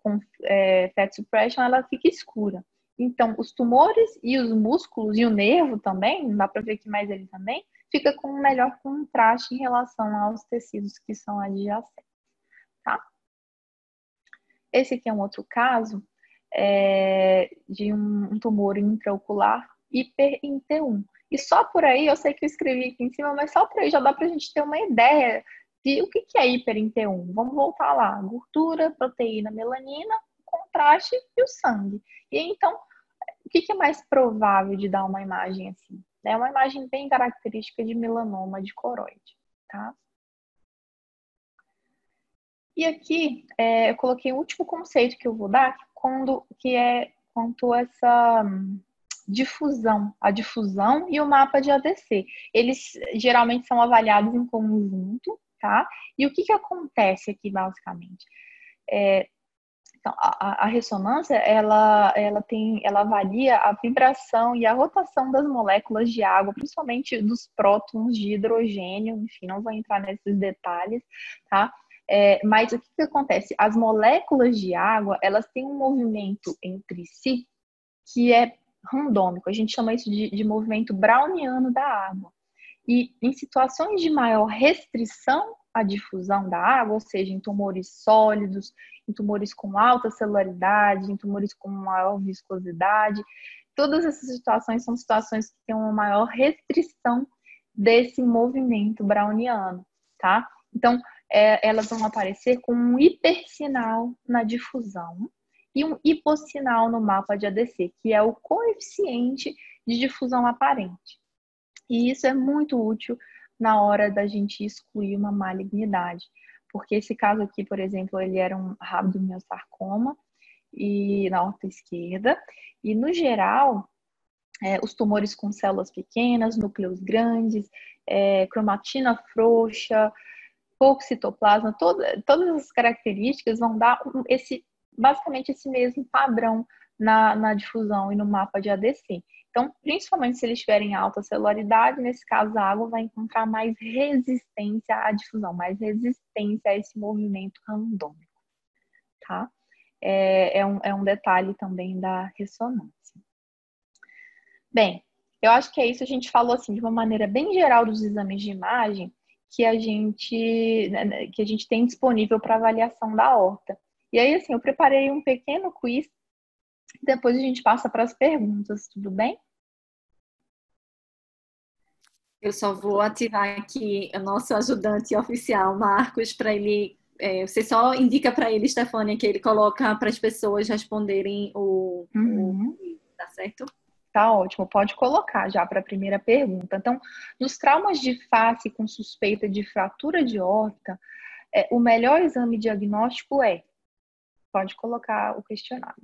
com é, fat suppression, ela fica escura. Então, os tumores e os músculos e o nervo também, dá para ver que mais ele também, fica com um melhor contraste em relação aos tecidos que são adjacentes, tá? Esse aqui é um outro caso é, de um, tumor intraocular hiper em T1. E só por aí, eu sei que eu escrevi aqui em cima, mas só por aí já dá para a gente ter uma ideia de o que, que é hiper em T1. Vamos voltar lá: gordura, proteína, melanina, contraste e o sangue. E então, o que, que é mais provável de dar uma imagem assim? É uma imagem bem característica de melanoma de coroide, tá? E aqui é, eu coloquei o último conceito que eu vou dar, quando, que é quanto essa hum, difusão, a difusão e o mapa de ADC. Eles geralmente são avaliados em conjunto, tá? E o que, que acontece aqui, basicamente? É, então, a, a, ressonância, ela, ela tem, ela avalia a vibração e a rotação das moléculas de água, principalmente dos prótons de hidrogênio, enfim, não vou entrar nesses detalhes, tá? É, mas o que, que acontece? As moléculas de água, elas têm um movimento entre si que é randômico. A gente chama isso de, de movimento browniano da água. E em situações de maior restrição à difusão da água, ou seja, em tumores sólidos, em tumores com alta celularidade, em tumores com maior viscosidade. Todas essas situações são situações que têm uma maior restrição desse movimento browniano, tá? Então, é, elas vão aparecer com um hipersinal na difusão e um hipossinal no mapa de ADC, que é o coeficiente de difusão aparente. E isso é muito útil na hora da gente excluir uma malignidade porque esse caso aqui, por exemplo, ele era um rabdomiossarcoma e na horta esquerda, e no geral, é, os tumores com células pequenas, núcleos grandes, é, cromatina frouxa, pouco citoplasma, todo, todas as características vão dar esse, basicamente esse mesmo padrão na, na difusão e no mapa de ADC. Então, principalmente se eles tiverem alta celularidade, nesse caso a água vai encontrar mais resistência à difusão, mais resistência a esse movimento randômico, tá? É, é, um, é um detalhe também da ressonância. Bem, eu acho que é isso. A gente falou assim de uma maneira bem geral dos exames de imagem que a gente né, né, que a gente tem disponível para avaliação da horta. E aí, assim, eu preparei um pequeno quiz depois a gente passa para as perguntas, tudo bem? Eu só vou ativar aqui o nosso ajudante oficial, Marcos, para ele. É, você só indica para ele, Stefânia, que ele coloca para as pessoas responderem o, uhum. o. Tá certo? Tá ótimo, pode colocar já para a primeira pergunta. Então, nos traumas de face com suspeita de fratura de órbita, é, o melhor exame diagnóstico é. Pode colocar o questionário.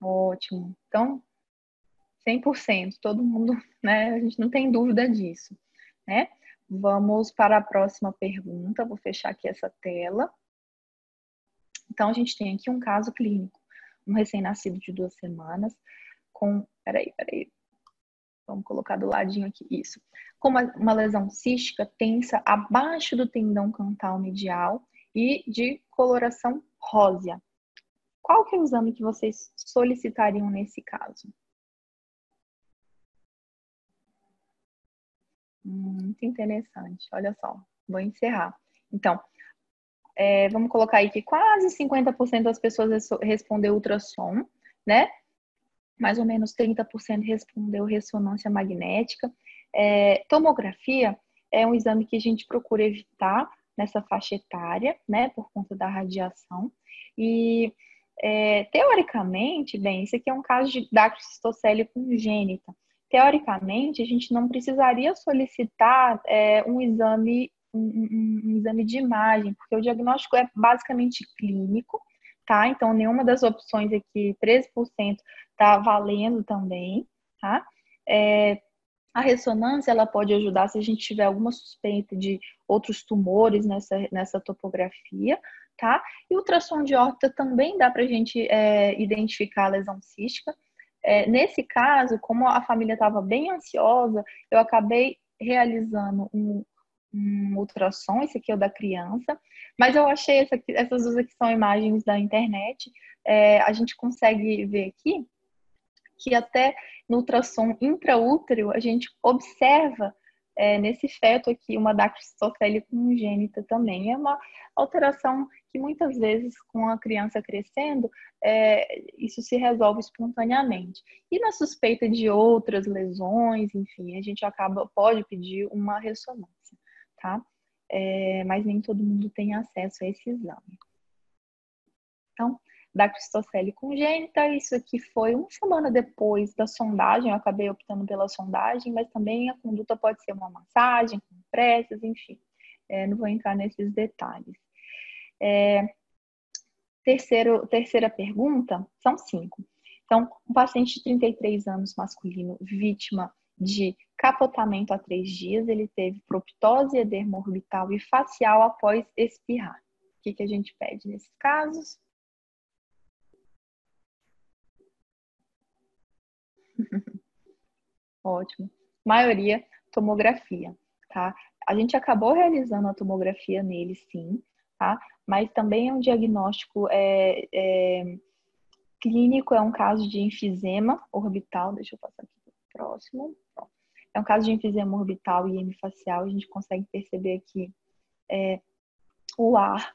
Ótimo. Então, 100%, todo mundo, né? A gente não tem dúvida disso, né? Vamos para a próxima pergunta. Vou fechar aqui essa tela. Então, a gente tem aqui um caso clínico. Um recém-nascido de duas semanas com. Peraí, peraí. Vamos colocar do ladinho aqui. Isso. Com uma, uma lesão cística tensa abaixo do tendão cantal medial e de coloração rósea. Qual que é o exame que vocês solicitariam nesse caso? Muito interessante. Olha só, vou encerrar. Então, é, vamos colocar aí que quase 50% das pessoas respondeu ultrassom, né? Mais ou menos 30% respondeu ressonância magnética. É, tomografia é um exame que a gente procura evitar nessa faixa etária, né? Por conta da radiação. E é, teoricamente, bem, isso aqui é um caso de dacrocistocele congênita. Teoricamente, a gente não precisaria solicitar é, um exame um, um, exame de imagem, porque o diagnóstico é basicamente clínico, tá? Então, nenhuma das opções aqui, 13%, tá valendo também, tá? É, a ressonância, ela pode ajudar se a gente tiver alguma suspeita de outros tumores nessa, nessa topografia, tá? E o ultrassom de órbita também dá para a gente é, identificar a lesão cística. É, nesse caso, como a família estava bem ansiosa, eu acabei realizando um, um ultrassom, esse aqui é o da criança, mas eu achei essa aqui, essas duas aqui são imagens da internet, é, a gente consegue ver aqui que até no ultrassom intraútero a gente observa é, nesse feto aqui uma dactistocele congênita também. É uma alteração que muitas vezes com a criança crescendo, é, isso se resolve espontaneamente. E na suspeita de outras lesões, enfim, a gente acaba, pode pedir uma ressonância, tá? É, mas nem todo mundo tem acesso a esse exame. Então, da cristocele congênita. Isso aqui foi uma semana depois da sondagem, eu acabei optando pela sondagem, mas também a conduta pode ser uma massagem, compressas, enfim. É, não vou entrar nesses detalhes. É, terceiro, terceira pergunta, são cinco. Então, um paciente de 33 anos masculino, vítima de capotamento a três dias, ele teve proptose, edema orbital e facial após espirrar. O que, que a gente pede nesses casos? Ótimo. Maioria, tomografia, tá? A gente acabou realizando a tomografia nele, sim, tá? Mas também é um diagnóstico é, é, clínico, é um caso de enfisema orbital. Deixa eu passar aqui próximo. É um caso de enfisema orbital e hemifacial. A gente consegue perceber aqui é, o ar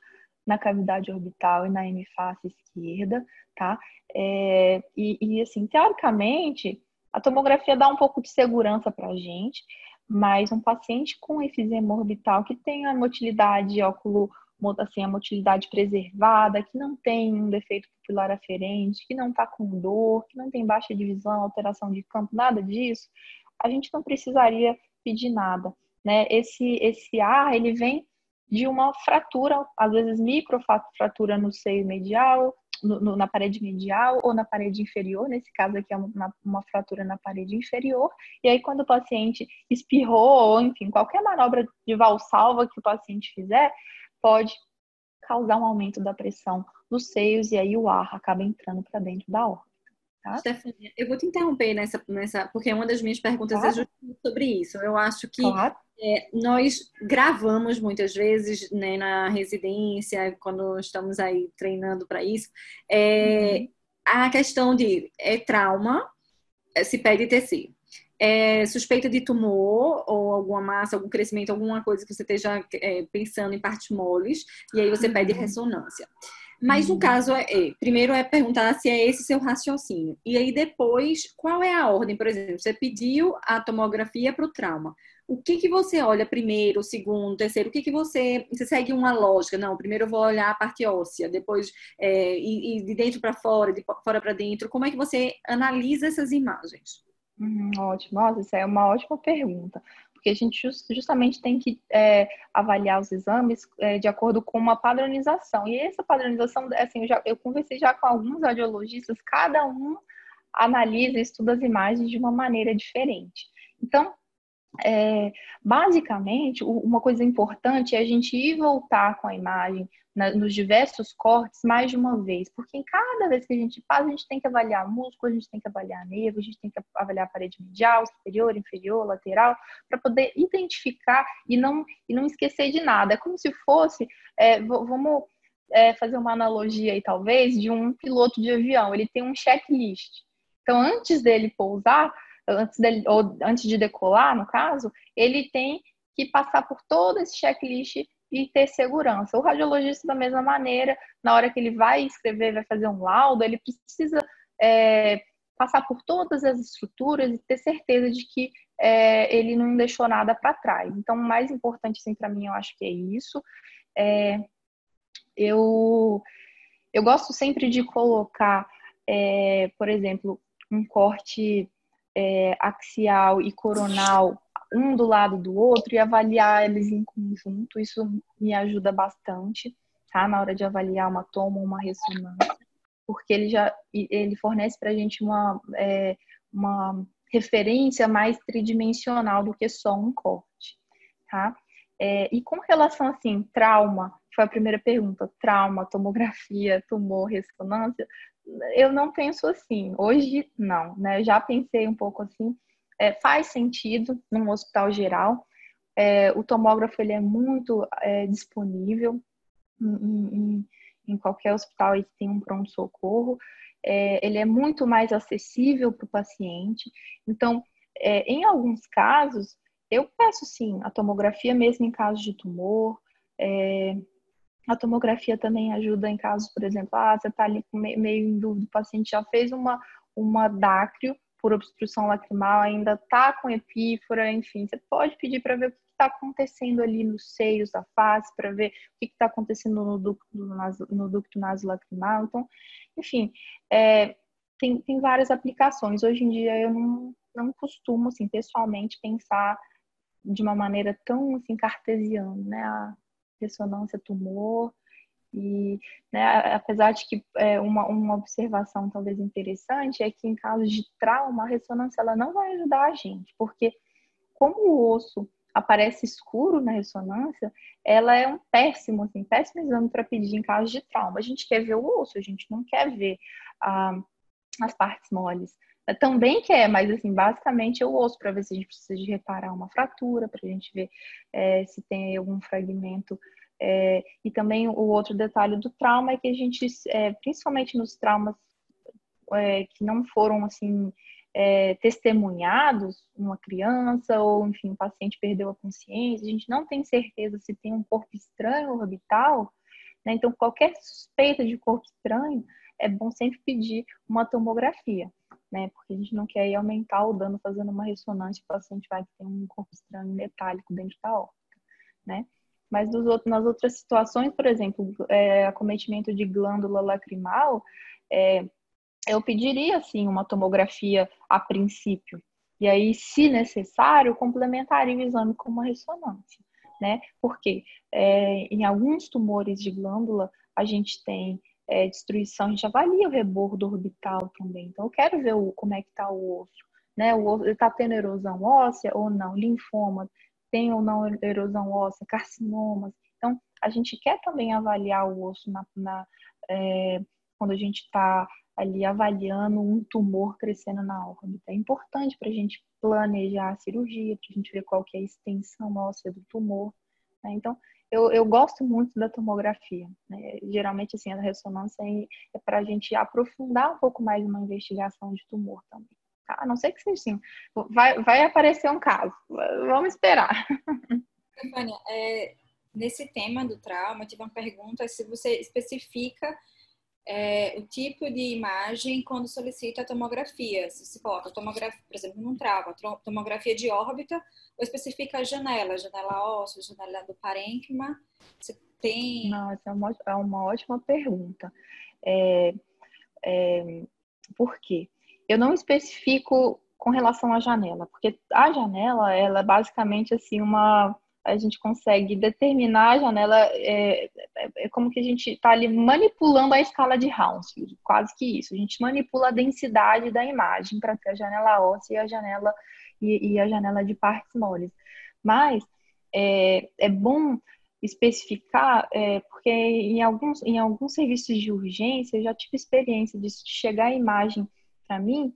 na cavidade orbital e na hemiface esquerda, tá? É, e, e, assim, teoricamente, a tomografia dá um pouco de segurança para a gente, mas um paciente com enfisema orbital que tem a motilidade óculo, assim, a motilidade preservada, que não tem um defeito pupilar aferente, que não está com dor, que não tem baixa divisão, alteração de campo, nada disso, a gente não precisaria pedir nada, né? Esse, esse ar, ele vem de uma fratura, às vezes microfratura no seio medial, no, no, na parede medial ou na parede inferior, nesse caso aqui é uma, uma, fratura na parede inferior, e aí quando o paciente espirrou, ou enfim, qualquer manobra de valsalva que o paciente fizer, pode causar um aumento da pressão nos seios, e aí o ar acaba entrando para dentro da órbita. Tá? Stefania, eu vou te interromper nessa, nessa, porque uma das minhas perguntas é claro. é justamente sobre isso. Eu acho que claro. é, nós gravamos muitas vezes né, na residência, quando estamos aí treinando para isso, é, uhum. a questão de é, trauma, é, se pede TC. É, suspeita de tumor ou alguma massa, algum crescimento, alguma coisa que você esteja é, pensando em partes moles, e aí você uhum. pede ressonância. Mas no uhum. caso, é, é, primeiro é perguntar se é esse seu raciocínio. E aí depois, qual é a ordem? Por exemplo, você pediu a tomografia para o trauma. O que, que você olha primeiro, segundo, terceiro? O que, que você. Você segue uma lógica? Não, primeiro eu vou olhar a parte óssea, depois é, e, e de dentro para fora, de fora para dentro. Como é que você analisa essas imagens? Hum, ótimo, nossa, isso é uma ótima pergunta porque a gente justamente tem que é, avaliar os exames é, de acordo com uma padronização. E essa padronização, assim, eu, já, eu conversei já com alguns radiologistas, cada um analisa e estuda as imagens de uma maneira diferente. Então, é, basicamente, uma coisa importante é a gente ir voltar com a imagem na, nos diversos cortes mais de uma vez, porque em cada vez que a gente faz, a gente tem que avaliar músculo, a gente tem que avaliar nervo, a gente tem que avaliar a parede medial, superior, inferior, lateral, para poder identificar e não, e não esquecer de nada. É como se fosse, é, vamos é, fazer uma analogia aí, talvez, de um piloto de avião. Ele tem um checklist. Então, antes dele pousar, antes, dele, ou antes de decolar, no caso, ele tem que passar por todo esse checklist e ter segurança. O radiologista, da mesma maneira, na hora que ele vai escrever, vai fazer um laudo, ele precisa é, passar por todas as estruturas e ter certeza de que é, ele não deixou nada para trás. Então, o mais importante, assim, para mim, eu acho que é isso. É, eu, eu gosto sempre de colocar, é, por exemplo, um corte é, axial e coronal um do lado do outro e avaliar eles em conjunto. Isso me ajuda bastante, tá? Na hora de avaliar uma toma ou uma ressonância, porque ele já ele fornece para a gente uma, é, uma referência mais tridimensional do que só um corte, tá? É, e com relação assim, trauma, foi a primeira pergunta, trauma, tomografia, tumor, ressonância, eu não penso assim. Hoje não, né? Eu já pensei um pouco assim é, faz sentido num hospital geral. É, o tomógrafo ele é muito é, disponível em, em, em, qualquer hospital que tem um pronto-socorro. É, ele é muito mais acessível para o paciente. Então, é, em alguns casos, eu peço sim a tomografia, mesmo em casos de tumor. É, a tomografia também ajuda em casos, por exemplo, ah, você está ali meio em dúvida, o paciente já fez uma, uma dácrio, por obstrução lacrimal, ainda está com epífora, enfim, você pode pedir para ver o que está acontecendo ali nos seios da face, para ver o que está acontecendo no ducto, no ducto nasolacrimal. Então, enfim, é, tem, tem várias aplicações. Hoje em dia eu não, não costumo, assim, pessoalmente, pensar de uma maneira tão assim, cartesiana, né? A ressonância tumor E, né, apesar de que é, uma, uma observação talvez interessante é que em casos de trauma, a ressonância ela não vai ajudar a gente, porque como o osso aparece escuro na ressonância, ela é um péssimo, assim, péssimo exame para pedir em caso de trauma. A gente quer ver o osso, a gente não quer ver ah, as partes moles. Também quer, mas assim, basicamente é o osso para ver se a gente precisa de reparar uma fratura, para a gente ver é, se tem algum fragmento. É, e também o outro detalhe do trauma é que a gente, é, principalmente nos traumas é, que não foram assim é, testemunhados, uma criança ou enfim, um paciente perdeu a consciência, a gente não tem certeza se tem um corpo estranho orbital, né? então qualquer suspeita de corpo estranho é bom sempre pedir uma tomografia né? Porque a gente não quer aumentar o dano fazendo uma ressonância, o paciente vai ter um corpo estranho metálico dentro da horta, né? Mas nas outras situações, por exemplo, é, acometimento de glândula lacrimal, é, eu pediria, sim, uma tomografia a princípio. E aí, se necessário, complementaria o exame com uma ressonância, né? Porque é, em alguns tumores de glândula, a gente tem é, destruição, a gente avalia o rebordo orbital também. Então, eu quero ver o, como é que está o osso. Né? O osso está tendo erosão óssea ou não, linfoma, tem ou não erosão óssea, carcinomas. Então, a gente quer também avaliar o osso na, na é, quando a gente está ali avaliando um tumor crescendo na órbita. É importante para a gente planejar a cirurgia, para a gente ver qual que é a extensão óssea do tumor. Né? Então, eu, eu gosto muito da tomografia. Né? Geralmente, assim, a ressonância é, é para a gente aprofundar um pouco mais uma investigação de tumor também. Tá? A não ser que seja assim, vai, vai aparecer um caso. Vamos esperar. Stefania, é, nesse tema do trauma, tive uma pergunta se você especifica é, o tipo de imagem quando solicita a tomografia. Se se coloca tomografia, por exemplo, num trauma, tomografia de órbita, ou especifica a janela, janela óssea, janela do parênquima. Você tem. Não, essa é uma, é uma ótima pergunta. É, é, por quê? Eu não especifico com relação à janela, porque a janela, ela é basicamente assim uma a gente consegue determinar a janela, é, é, é como que a gente está ali manipulando a escala de Hounsfield, quase que isso. A gente manipula a densidade da imagem para ter a janela óssea e a janela, e, e a janela de partes moles. Mas é, é bom especificar, é, porque em alguns, em alguns serviços de urgência eu já tive experiência de chegar a imagem para mim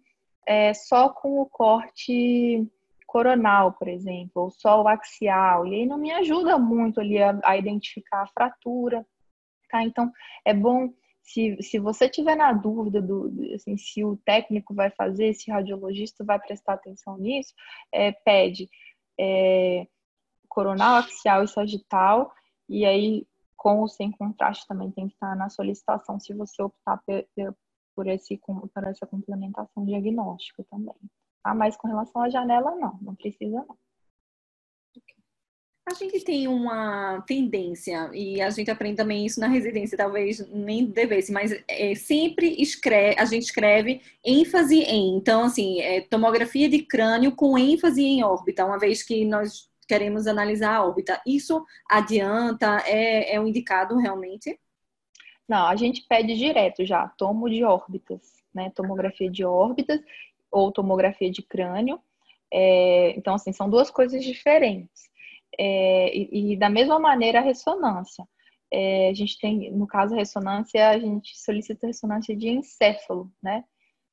é, só com o corte coronal, por exemplo, ou só o axial, e aí não me ajuda muito ali a, a identificar a fratura, tá? Então, é bom, se, se você tiver na dúvida do, assim, se o técnico vai fazer, se o radiologista vai prestar atenção nisso, é, pede é, coronal, axial e sagital, e aí com ou sem contraste também tem que estar na solicitação se você optar por, esse, por essa complementação diagnóstica também. Ah, mas com relação à janela, não, não precisa não. A gente tem uma tendência, e a gente aprende também isso na residência, talvez nem devesse, mas é, sempre escreve, a gente escreve ênfase em. Então, assim, é, tomografia de crânio com ênfase em órbita, uma vez que nós queremos analisar a órbita. Isso adianta? É, é um indicado realmente? Não, a gente pede direto já, tomo de órbitas, né? Tomografia de órbitas ou tomografia de crânio. É, então, assim, são duas coisas diferentes. É, e, e, da mesma maneira a ressonância. É, a gente tem, no caso a ressonância, a gente solicita ressonância de encéfalo, né?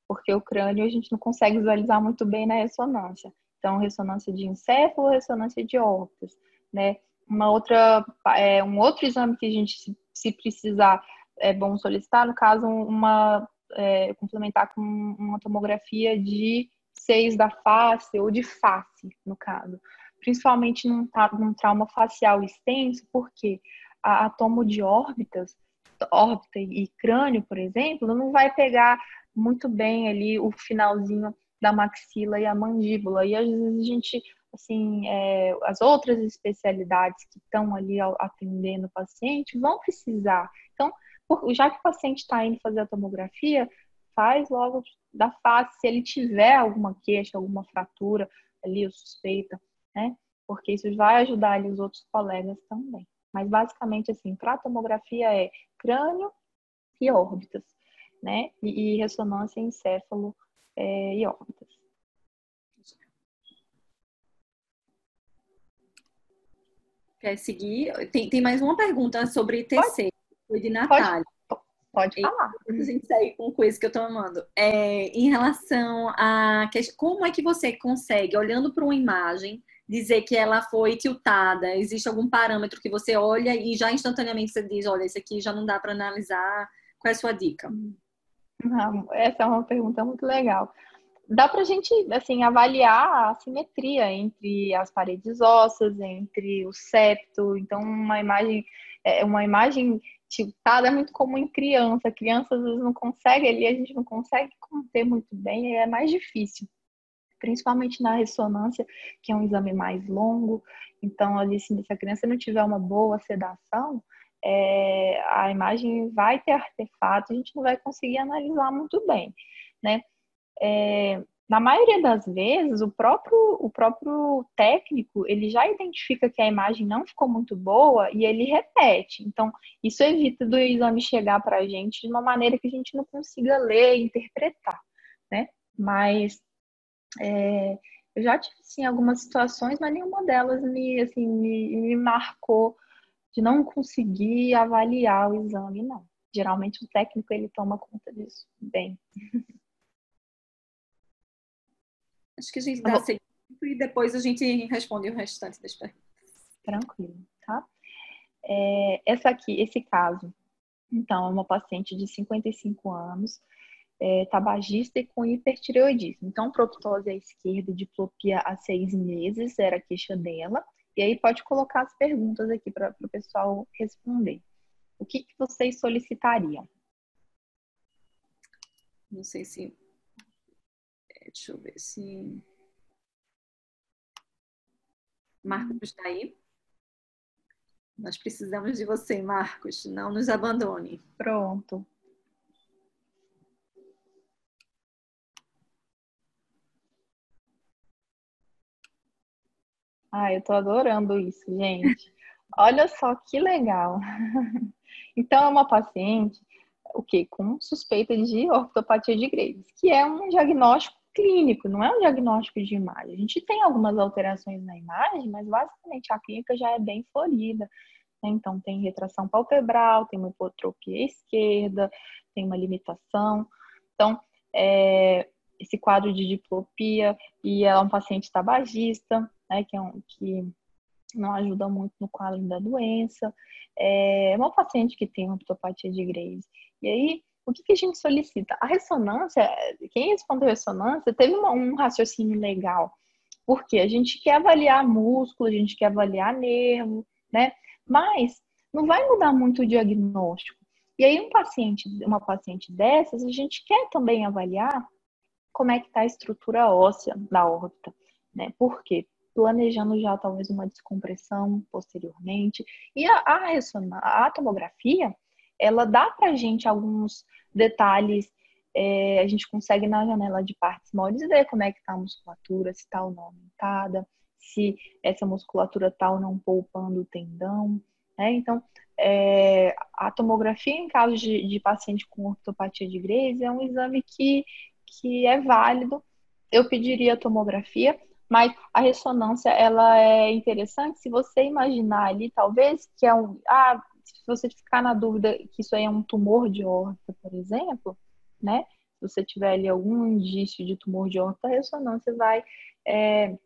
Porque o crânio a gente não consegue visualizar muito bem na ressonância. Então, ressonância de encéfalo, ressonância de órbitas, né? Uma outra, é, um outro exame que a gente, se, precisar, é bom solicitar, no caso, uma é, complementar com uma tomografia de seios da face ou de face, no caso. Principalmente num, num trauma facial extenso, porque a, a tomo de órbitas, órbita e crânio, por exemplo, não vai pegar muito bem ali o finalzinho da maxila e a mandíbula. E às vezes a gente, assim, é, as outras especialidades que estão ali atendendo o paciente vão precisar. Então, já que o paciente está indo fazer a tomografia, faz logo da face, se ele tiver alguma queixa, alguma fratura ali, ou suspeita, né? Porque isso vai ajudar ali os outros colegas também. Mas basicamente assim, para tomografia é crânio e órbitas, né? E, e ressonância encéfalo é, e órbitas. Quer seguir? Tem, tem mais uma pergunta sobre TC, foi de Natália. Pode, pode falar. A gente segue com coisa que eu estou amando. É, em relação a como é que você consegue, olhando para uma imagem, dizer que ela foi tiltada? Existe algum parâmetro que você olha e já instantaneamente você diz, olha, esse aqui já não dá para analisar? Qual é a sua dica? essa é uma pergunta muito legal dá para a gente assim avaliar a simetria entre as paredes ósseas, entre o septo. Então, uma imagem, é, uma imagem tiltada é muito comum em criança. Criança às vezes não consegue ali, a gente não consegue conter muito bem, é mais difícil. Principalmente na ressonância, que é um exame mais longo. Então, ali, se a criança não tiver uma boa sedação, é, a imagem vai ter artefato, a gente não vai conseguir analisar muito bem, né? é, na maioria das vezes, o próprio, o próprio técnico, ele já identifica que a imagem não ficou muito boa e ele repete. Então, isso evita do exame chegar para a gente de uma maneira que a gente não consiga ler e interpretar, né? Mas é, eu já tive, sim, algumas situações, mas nenhuma delas me, assim, me, me marcou de não conseguir avaliar o exame, não. Geralmente o técnico, ele toma conta disso bem. Acho que a gente dá vou... seguimento e depois a gente responde o restante das perguntas. Tranquilo, tá? É, essa aqui, esse caso, então, é uma paciente de 55 anos, é, tabagista e com hipertireoidismo. Então, proptose à esquerda e diplopia há seis meses, era a queixa dela. E aí pode colocar as perguntas aqui para o pessoal responder. O que, que vocês solicitariam? Não sei se Deixa eu ver se. Marcos está aí? Nós precisamos de você, Marcos. Não nos abandone. Pronto. Ah, eu tô adorando isso, gente. Olha só que legal. Então, é uma paciente, o que? Com suspeita de ortopatia de Graves, que é um diagnóstico clínico, não é um diagnóstico de imagem. A gente tem algumas alterações na imagem, mas basicamente a clínica já é bem florida. Né? Então, tem retração palpebral, tem uma hipotropia esquerda, tem uma limitação. Então, é, esse quadro de diplopia, e ela é um paciente tabagista, né, que, é um, que não ajuda muito no quadro da doença. É uma paciente que tem uma pitopatia de Graves. E aí, o que, que, a gente solicita? A ressonância, quem respondeu ressonância teve uma, um raciocínio legal, porque a gente quer avaliar músculo, a gente quer avaliar nervo, né? Mas não vai mudar muito o diagnóstico. E aí, um paciente, uma paciente dessas, a gente quer também avaliar como é que está a estrutura óssea da órbita, né? Por quê? Planejando já talvez uma descompressão posteriormente. E a, a, a tomografia, ela dá para a gente alguns detalhes, é, a gente consegue na janela de partes maiores ver como é que está a musculatura, se está ou não aumentada, se essa musculatura está ou não poupando o tendão. Né? Então, é, a tomografia em caso de, de paciente com ortopatia de Graves é um exame que, que é válido. Eu pediria tomografia, mas a ressonância ela é interessante se você imaginar ali, talvez, que é um. Ah, se você ficar na dúvida que isso aí é um tumor de horta, por exemplo, né? Se você tiver ali algum indício de tumor de horta, a ressonância vai é,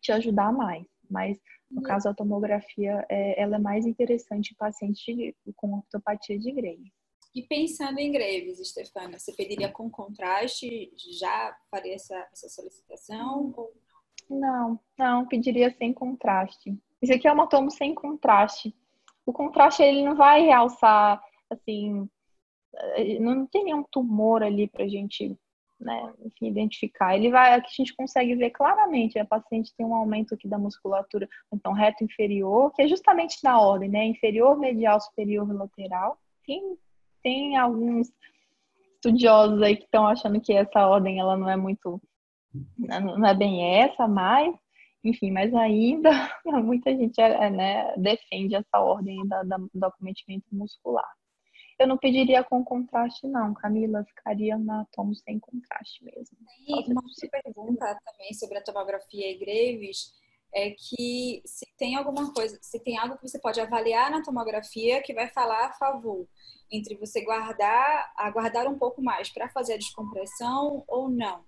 te ajudar mais. Mas, no caso, a tomografia, é, ela é mais interessante em pacientes com ortopatia de Graves. E pensando em Graves, Stefana, você pediria com contraste? Já faria essa, essa solicitação? Ou... Não, não, pediria sem contraste. Isso aqui é uma tomo sem contraste o contraste ele não vai realçar, assim, não tem nenhum tumor ali para a gente, né, enfim, identificar. Ele vai, aqui a gente consegue ver claramente, a paciente tem um aumento aqui da musculatura, então reto inferior, que é justamente na ordem, né, inferior, medial, superior e lateral. Tem, tem alguns estudiosos aí que estão achando que essa ordem ela não é muito, não é bem essa, mas Enfim, mas ainda muita gente é, né, defende essa ordem da, da, do acometimento muscular. Eu não pediria com contraste, não, Camila. Ficaria na tomo sem contraste mesmo. E uma pergunta também sobre a tomografia e Graves é que se tem alguma coisa, se tem algo que você pode avaliar na tomografia que vai falar a favor entre você guardar, aguardar um pouco mais para fazer a descompressão ou não.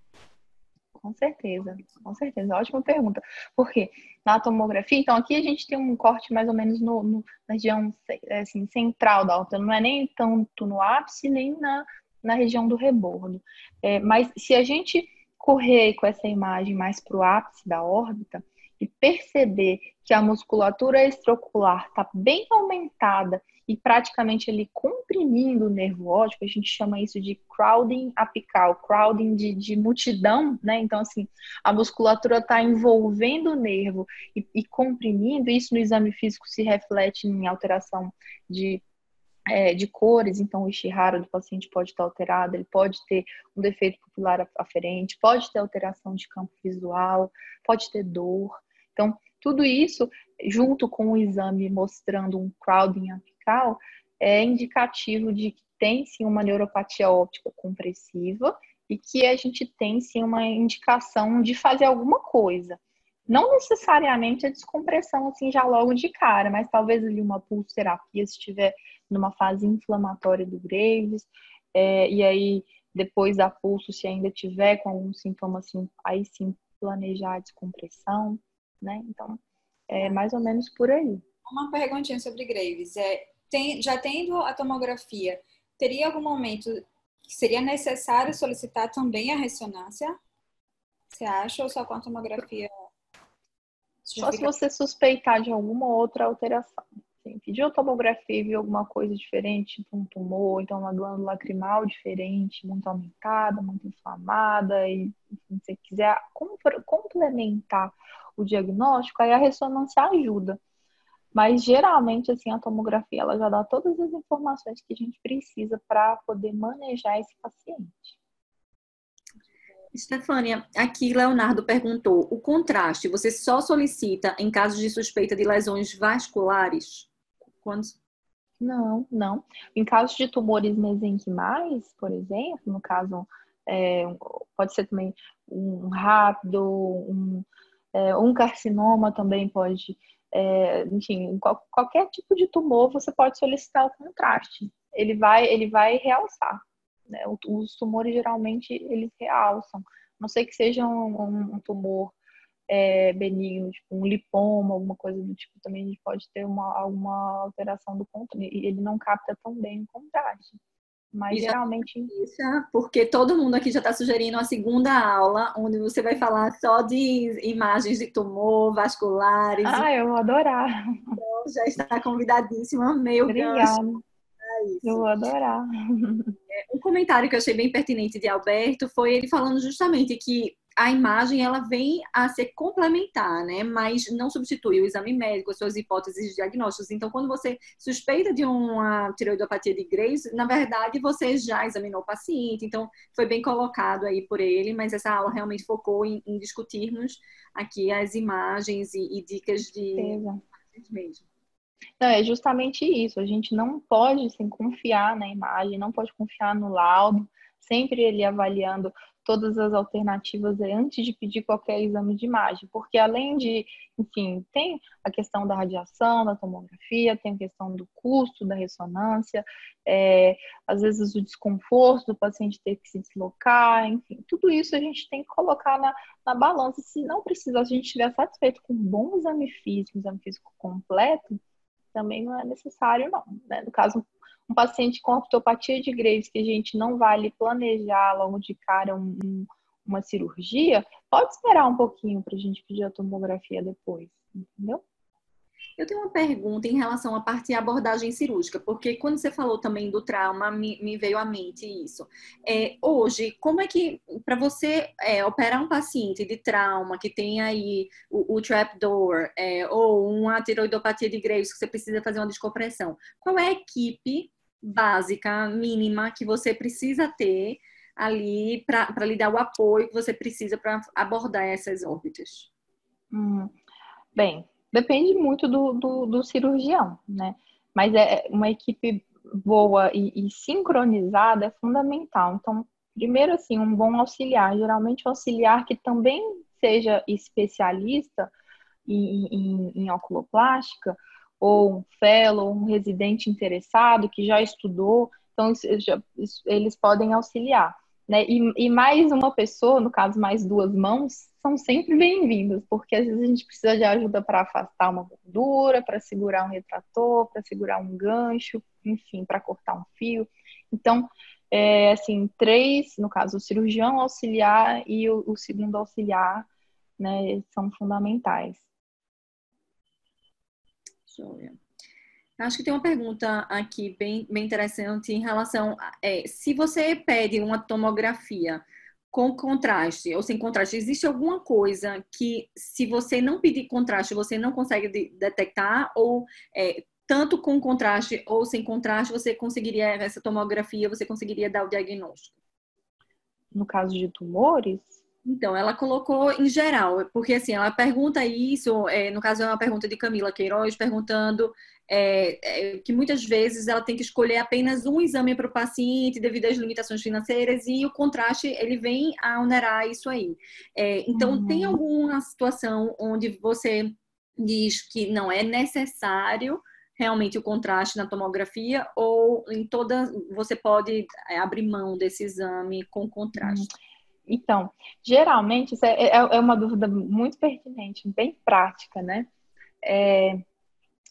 Com certeza, com certeza. Ótima pergunta. Porque na tomografia, então aqui a gente tem um corte mais ou menos no, no na região assim, central da aorta, não é nem tanto no ápice, nem na, na região do rebordo. É, mas se a gente correr com essa imagem mais para o ápice da órbita e perceber que a musculatura extraocular está bem aumentada e praticamente ele comprimindo o nervo óptico, a gente chama isso de crowding apical, crowding de, de multidão, né? Então, assim, a musculatura está envolvendo o nervo e, e comprimindo, isso no exame físico se reflete em alteração de é, de cores, então o Ishihara do paciente pode estar alterado, ele pode ter um defeito pupilar aferente, pode ter alteração de campo visual, pode ter dor. Então, tudo isso, junto com o exame mostrando um crowding apical, é indicativo de que tem sim uma neuropatia óptica compressiva e que a gente tem sim uma indicação de fazer alguma coisa. Não necessariamente a descompressão assim já logo de cara, mas talvez ali uma pulsoterapia se estiver numa fase inflamatória do Graves, é, e aí depois da pulso, se ainda tiver com algum sintoma assim, aí sim planejar a descompressão né? Então, é mais ou menos por aí. Uma perguntinha sobre Graves. É, tem, já tendo a tomografia, teria algum momento que seria necessário solicitar também a ressonância? Você acha ou só com a tomografia? Só se você suspeitar de alguma outra alteração. Assim, pediu tomografia e viu alguma coisa diferente, tipo um tumor, então uma glândula lacrimal diferente, muito aumentada, muito inflamada, e enfim, se você quiser complementar o diagnóstico, aí a ressonância ajuda. Mas geralmente, assim, a tomografia ela já dá todas as informações que a gente precisa para poder manejar esse paciente. Stefânia, aqui Leonardo perguntou: o contraste você só solicita em casos de suspeita de lesões vasculares? Quando... Não, não. Em casos de tumores mesenquimais, por exemplo, no caso, é, pode ser também um rápido, um, é, um carcinoma também pode, é, enfim, qual, qualquer tipo de tumor você pode solicitar o contraste. Ele vai, ele vai realçar. Né? Os tumores geralmente eles realçam. Não sei que seja um, um tumor é, benigno, tipo um lipoma, alguma coisa do tipo, também a gente pode ter uma, alguma alteração do controle. E ele não capta tão bem o contraste. Mas e geralmente. Porque todo mundo aqui já está sugerindo a segunda aula, onde você vai falar só de imagens de tumor, vasculares. Ah, eu vou adorar. Então, já está convidadíssima, meio Obrigada. Eu vou adorar. É, um comentário que eu achei bem pertinente de Alberto foi ele falando justamente que a imagem ela vem a ser complementar, né? Mas não substitui o exame médico, as suas hipóteses diagnósticas. Então, quando você suspeita de uma tireoidopatia de Graves, na verdade você já examinou o paciente. Então, foi bem colocado aí por ele, mas essa aula realmente focou em, em discutirmos aqui as imagens e, e dicas de mesmo. Não, é justamente isso. A gente não pode assim, confiar na imagem, não pode confiar no laudo, sempre ele avaliando todas as alternativas antes de pedir qualquer exame de imagem, porque além de, enfim, tem a questão da radiação, da tomografia, tem a questão do custo da ressonância, é, às vezes o desconforto do paciente ter que se deslocar, enfim, tudo isso a gente tem que colocar na, na balança. Se não precisar, se a gente estiver satisfeito com um bom exame físico, um exame físico completo, também não é necessário, não. Né? No caso, um paciente com ortopatia de Graves que a gente não vale planejar logo de cara um, um, uma cirurgia, pode esperar um pouquinho para a gente pedir a tomografia depois, entendeu? Eu tenho uma pergunta em relação à parte de abordagem cirúrgica, porque quando você falou também do trauma, me, me veio à mente isso. É, hoje, como é que, para você é, operar um paciente de trauma que tem aí o, o trapdoor, é, ou uma tiroidopatia de Graves que você precisa fazer uma descompressão, qual é a equipe básica, mínima, que você precisa ter ali para lhe dar o apoio que você precisa para abordar essas órbitas? Hum, bem, depende muito do, do, do, cirurgião, né? Mas é uma equipe boa e, e, sincronizada é fundamental. Então, primeiro, assim, um bom auxiliar. Geralmente, um auxiliar que também seja especialista em, em, em oculoplástica, ou um fellow, um residente interessado que já estudou, então eles podem auxiliar. Né? E, e, mais uma pessoa, no caso, mais duas mãos, são sempre bem-vindas, porque às vezes a gente precisa de ajuda para afastar uma gordura, para segurar um retrator, para segurar um gancho, enfim, para cortar um fio. Então, é, assim, três, no caso, o cirurgião auxiliar e o, o segundo auxiliar, né, são fundamentais. Joia. Acho que tem uma pergunta aqui bem, bem interessante em relação a, é, se você pede uma tomografia com contraste ou sem contraste, existe alguma coisa que se você não pedir contraste você não consegue de, detectar ou é, tanto com contraste ou sem contraste você conseguiria essa tomografia você conseguiria dar o diagnóstico? No caso de tumores, então, ela colocou em geral, porque assim, ela pergunta isso, é, no caso é uma pergunta de Camila Queiroz, perguntando é, é, que muitas vezes ela tem que escolher apenas um exame para o paciente devido às limitações financeiras e o contraste, ele vem a onerar isso aí. É, então, uhum. tem alguma situação onde você diz que não é necessário realmente o contraste na tomografia ou em toda você pode é, abrir mão desse exame com contraste? Uhum. Então, geralmente, isso é, é, é, uma dúvida muito pertinente, bem prática, né? É,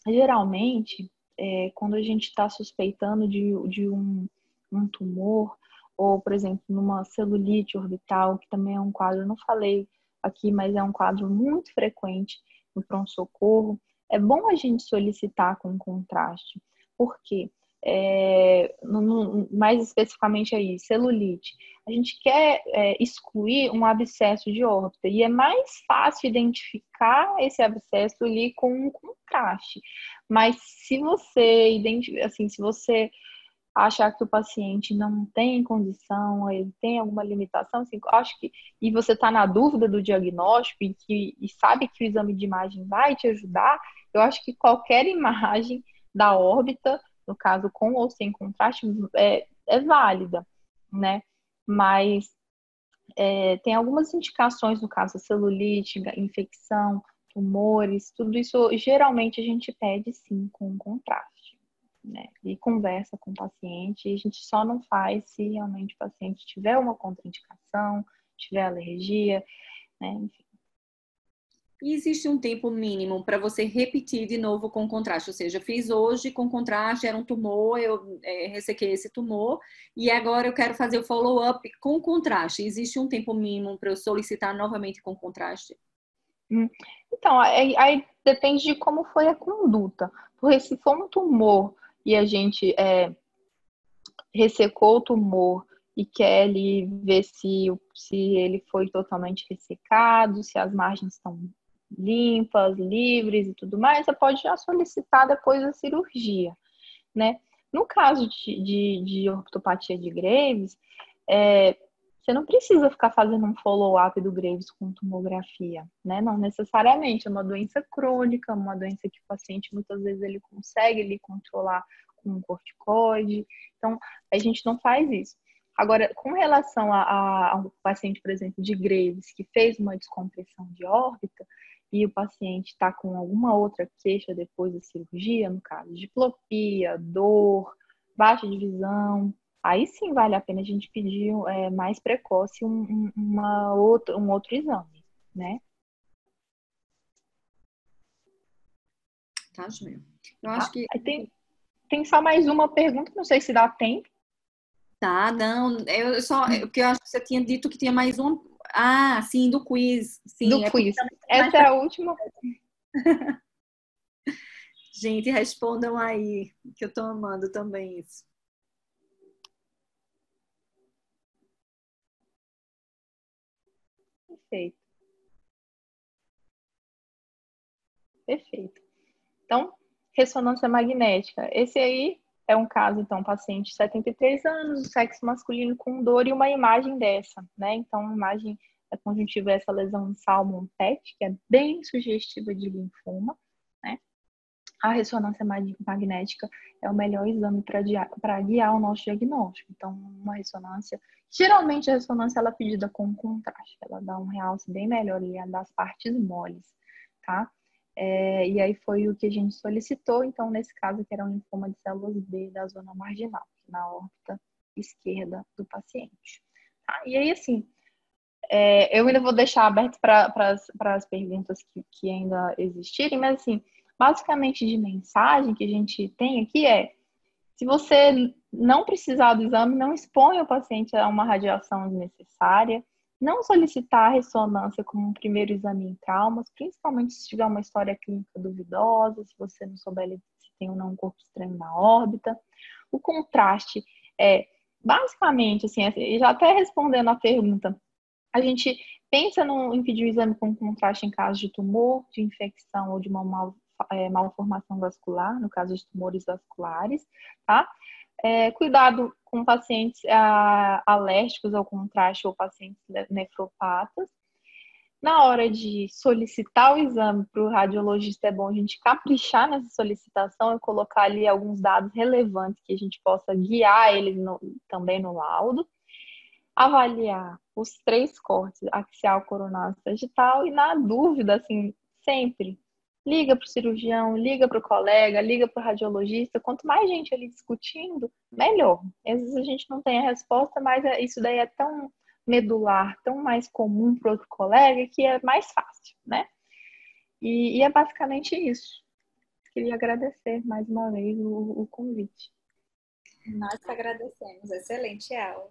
geralmente, é, quando a gente está suspeitando de, de um, um tumor, ou, por exemplo, numa celulite orbital, que também é um quadro, eu não falei aqui, mas é um quadro muito frequente no pronto-socorro, é bom a gente solicitar com contraste. Por quê? É, no, no, mais especificamente aí, celulite, a gente quer é, excluir um abscesso de órbita e é mais fácil identificar esse abscesso ali com um contraste. Mas se você assim, se você achar que o paciente não tem condição, ele tem alguma limitação, assim, acho que e você está na dúvida do diagnóstico e, que, e sabe que o exame de imagem vai te ajudar, eu acho que qualquer imagem da órbita no caso com ou sem contraste, é, é válida, né? Mas é, tem algumas indicações no caso celulite, infecção, tumores, tudo isso geralmente a gente pede sim com contraste, né? E conversa com o paciente, e a gente só não faz se realmente o paciente tiver uma contraindicação, tiver alergia, né? Enfim. E existe um tempo mínimo para você repetir de novo com contraste, ou seja, fiz hoje com contraste, era um tumor, eu é, ressequei esse tumor, e agora eu quero fazer o follow-up com contraste. Existe um tempo mínimo para eu solicitar novamente com contraste? Hum. Então, aí, aí, depende de como foi a conduta. Porque se for um tumor e a gente é, ressecou o tumor e quer ali ver se, se ele foi totalmente ressecado, se as margens estão limpas, livres e tudo mais, você pode já solicitar depois da cirurgia, né? No caso de, de, de ortopatia de Graves, é, você não precisa ficar fazendo um follow-up do Graves com tomografia, né? Não necessariamente, é uma doença crônica, uma doença que o paciente muitas vezes ele consegue ele controlar com um corticoide, então a gente não faz isso. Agora, com relação a, a, a um paciente, por exemplo, de Graves, que fez uma descompressão de órbita, e o paciente está com alguma outra queixa depois da cirurgia, no caso, diplopia, dor, baixa de visão, aí sim vale a pena a gente pedir é, mais precoce um, uma outra, um outro exame, né? Tá, Júlia. Eu acho ah, que. Tem, tem só mais uma pergunta, não sei se dá tempo. Tá, não, eu só, porque eu acho que você tinha dito que tinha mais uma, ah, sim, do quiz. Sim, do é quiz. Essa é a última. Gente, respondam aí, que eu tô amando também isso. Perfeito. Perfeito. Então, ressonância magnética. Esse aí é um caso, então, paciente de 73 anos, sexo masculino com dor e uma imagem dessa, né? Então, uma imagem da conjuntiva é essa lesão Salmon PET, que é bem sugestiva de linfoma, né? A ressonância magnética é o melhor exame para guiar o nosso diagnóstico. Então, uma ressonância, geralmente a ressonância ela é pedida com contraste, ela dá um realce bem melhor ali das partes moles, tá? É, e aí foi o que a gente solicitou, então, nesse caso, que era um linfoma de células B da zona marginal, na órbita esquerda do paciente. Tá? E aí, assim, é, eu ainda vou deixar aberto para as perguntas que, que ainda existirem, mas, assim, basicamente de mensagem que a gente tem aqui é: se você não precisar do exame, não exponha o paciente a uma radiação desnecessária não solicitar ressonância como um primeiro exame em traumas, principalmente se tiver uma história clínica duvidosa, se você não souber se tem ou não um corpo estranho na órbita. O contraste é, basicamente, assim, assim, já até respondendo a pergunta, a gente pensa no, em pedir o exame com contraste em caso de tumor, de infecção ou de uma mal, é, malformação vascular, no caso de tumores vasculares, tá? É, cuidado com pacientes ah, alérgicos ao contraste ou pacientes nefropatas. Na hora de solicitar o exame para o radiologista, é bom a gente caprichar nessa solicitação e colocar ali alguns dados relevantes que a gente possa guiar eles no, também no laudo. Avaliar os três cortes, axial, coronal e sagital, e na dúvida, assim, sempre liga para o cirurgião, liga para o colega, liga para o radiologista. Quanto mais gente ali discutindo, melhor. Às vezes a gente não tem a resposta, mas é, isso daí é tão medular, tão mais comum para outro colega que é mais fácil, né? E, e, é basicamente isso. Queria agradecer mais uma vez o, o convite. Nós agradecemos. Excelente aula.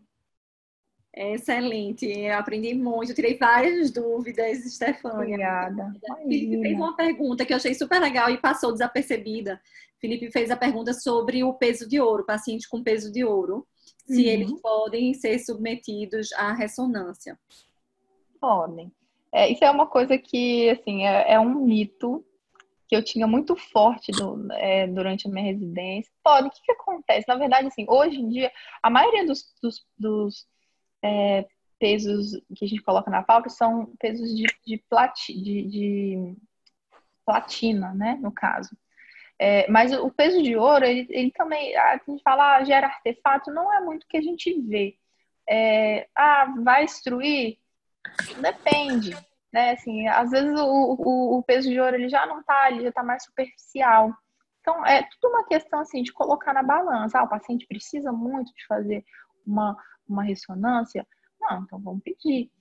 Excelente, eu aprendi muito, tirei várias dúvidas, Stefania. Obrigada. Felipe fez uma pergunta que eu achei super legal e passou desapercebida. Felipe fez a pergunta sobre o peso de ouro, paciente com peso de ouro, se uhum. eles podem ser submetidos à ressonância. Podem. É, isso é uma coisa que, assim, é, é, um mito que eu tinha muito forte do, é, durante a minha residência. Pode, o que, que acontece? Na verdade, assim, hoje em dia, a maioria dos, dos, dos é, pesos que a gente coloca na pauta são pesos de, de, plati, de, de platina, né, no caso. É, mas o peso de ouro, ele, ele também, a gente fala, ah, gera artefato, não é muito o que a gente vê. É, ah, vai destruir? Depende. Né? Assim, às vezes o, o, o peso de ouro ele já não está ali, já está mais superficial. Então, é tudo uma questão assim, de colocar na balança. Ah, o paciente precisa muito de fazer uma, uma ressonância? Não, então vamos pedir.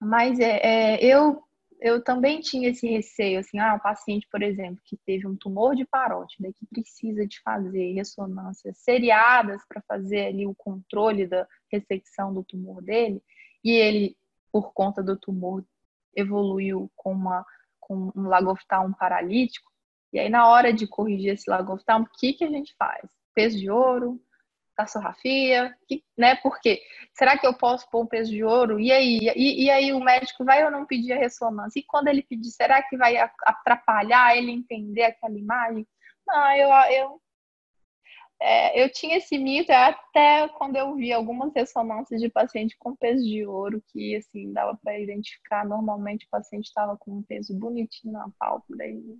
Mas é, é, eu, eu também tinha esse receio, assim, ah, um paciente, por exemplo, que teve um tumor de parótida, que precisa de fazer ressonâncias seriadas para fazer ali o controle da ressecção do tumor dele, e ele, por conta do tumor, evoluiu com, uma, com um lagoftalmo paralítico, e aí na hora de corrigir esse lagoftalmo, o que, que a gente faz? Peso de ouro, tassografia, que, né? Porque será que eu posso pôr um peso de ouro? E aí, e, e, aí o médico vai ou não pedir a ressonância? E quando ele pedir, será que vai atrapalhar ele entender aquela imagem? Não, eu, eu, é, eu tinha esse mito até quando eu vi algumas ressonâncias de paciente com peso de ouro, que assim, dava para identificar. Normalmente o paciente estava com um peso bonitinho na pálpebra e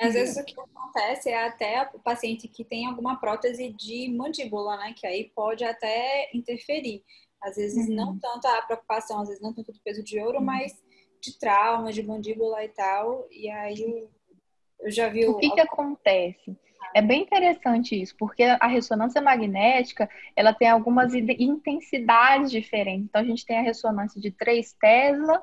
às vezes o que acontece é até o paciente que tem alguma prótese de mandíbula, né? Que aí pode até interferir. Às vezes uhum. não tanto a preocupação, às vezes não tanto do peso de ouro, uhum. mas de trauma, de mandíbula e tal. E aí eu já vi o. O que, que acontece? É bem interessante isso, porque a ressonância magnética ela tem algumas intensidades diferentes. Então a gente tem a ressonância de 3 Tesla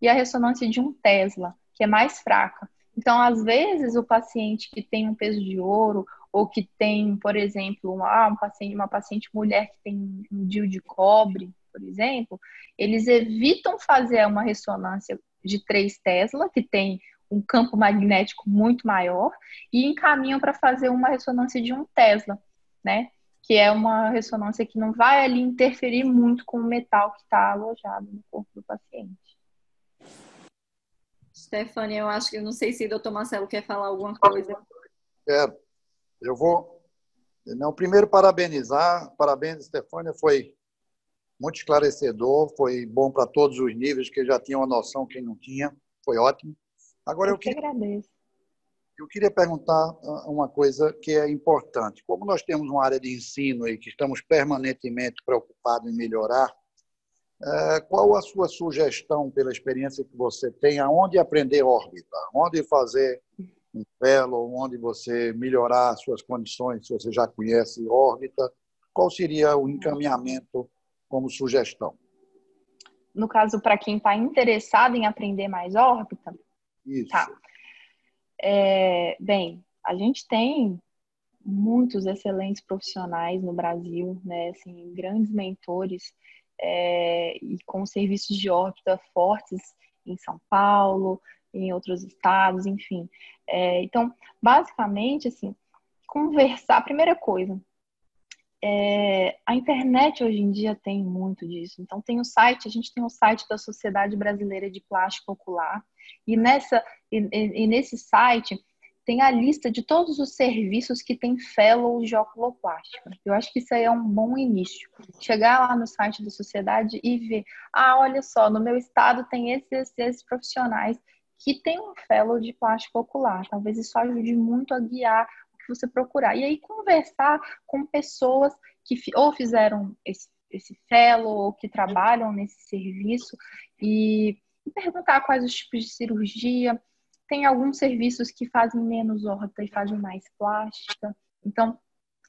e a ressonância de 1 Tesla, que é mais fraca. Então, às vezes, o paciente que tem um peso de ouro ou que tem, por exemplo, uma, um paciente, uma paciente mulher que tem um DIU de cobre, por exemplo, eles evitam fazer uma ressonância de 3 Tesla, que tem um campo magnético muito maior, e encaminham para fazer uma ressonância de 1 Tesla, né? Que é uma ressonância que não vai ali interferir muito com o metal que está alojado no corpo do paciente. Stefania, eu acho que não sei se o doutor Marcelo quer falar alguma coisa. Quero. Eu vou. Não, primeiro parabenizar. Parabéns, Stefania. Foi muito esclarecedor, foi bom para todos os níveis, que já tinham a noção, quem não tinha, foi ótimo. Agora eu, eu que queria, agradeço. Eu queria perguntar ah, uma coisa que é importante. Como nós temos uma área de ensino e que estamos permanentemente preocupados em melhorar, qual a sua sugestão, pela experiência que você tem, aonde aprender órbita? Onde fazer um fellow, onde você melhorar suas condições, se você já conhece órbita? Qual seria o encaminhamento como sugestão? No caso, para quem está interessado em aprender mais órbita? Isso. Tá. É, bem, a gente tem muitos excelentes profissionais no Brasil, né? Assim, grandes mentores é, e com serviços de órbita fortes em São Paulo, em outros estados, enfim. É, então, basicamente, assim, conversar, primeira coisa, é, a internet hoje em dia tem muito disso. Então tem o site, a gente tem o site da Sociedade Brasileira de Plástico Ocular e nessa e, e nesse site tem a lista de todos os serviços que tem fellow de oculoplástica. Eu acho que isso aí é um bom início. Chegar lá no site da sociedade e ver, ah, olha só, no meu estado tem esses, esses profissionais que tem um fellow de plástico ocular. Talvez isso ajude muito a guiar que você procurar. E aí conversar com pessoas que ou fizeram esse, esse fellow ou que trabalham nesse serviço e perguntar quais os tipos de cirurgia. Tem alguns serviços que fazem menos horta e fazem mais plástica. Então,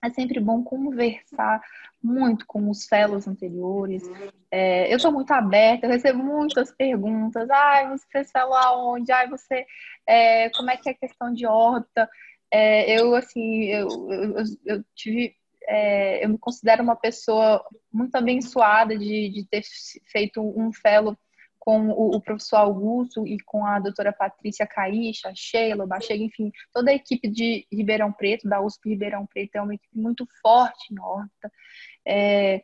é sempre bom conversar muito com os fellows anteriores. É, eu estou muito aberta, eu recebo muitas perguntas. Ai, você fez fellow aonde? Ai, você, é, como é que é a questão de horta? é, eu, assim, eu, eu, eu tive é, eu me considero uma pessoa muito abençoada de, de ter feito um fellow com o, o, professor Augusto e com a doutora Patrícia Caixa, Sheila, Bachega, enfim, toda a equipe de Ribeirão Preto, da USP Ribeirão Preto, é uma equipe muito forte em horta, é,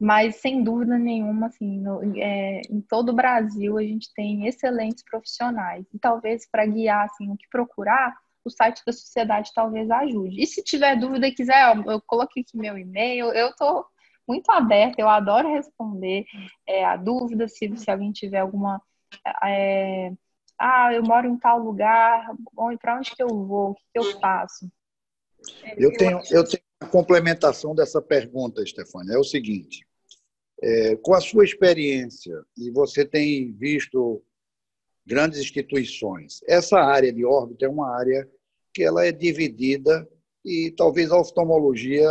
mas sem dúvida nenhuma, assim, no, é, em todo o Brasil a gente tem excelentes profissionais, e talvez para guiar, assim, o que procurar, o site da sociedade talvez ajude. E se tiver dúvida e quiser, eu, eu coloquei aqui meu e-mail, eu estou muito aberta, eu adoro responder é, a dúvida, se, se alguém tiver alguma. É, ah, eu moro em tal lugar, bom, para onde que eu vou? O que, que eu faço? Eu tenho, eu tenho uma complementação dessa pergunta, Stefania. É o seguinte: é, com a sua experiência, e você tem visto grandes instituições, essa área de órbita é uma área que ela é dividida e talvez a oftalmologia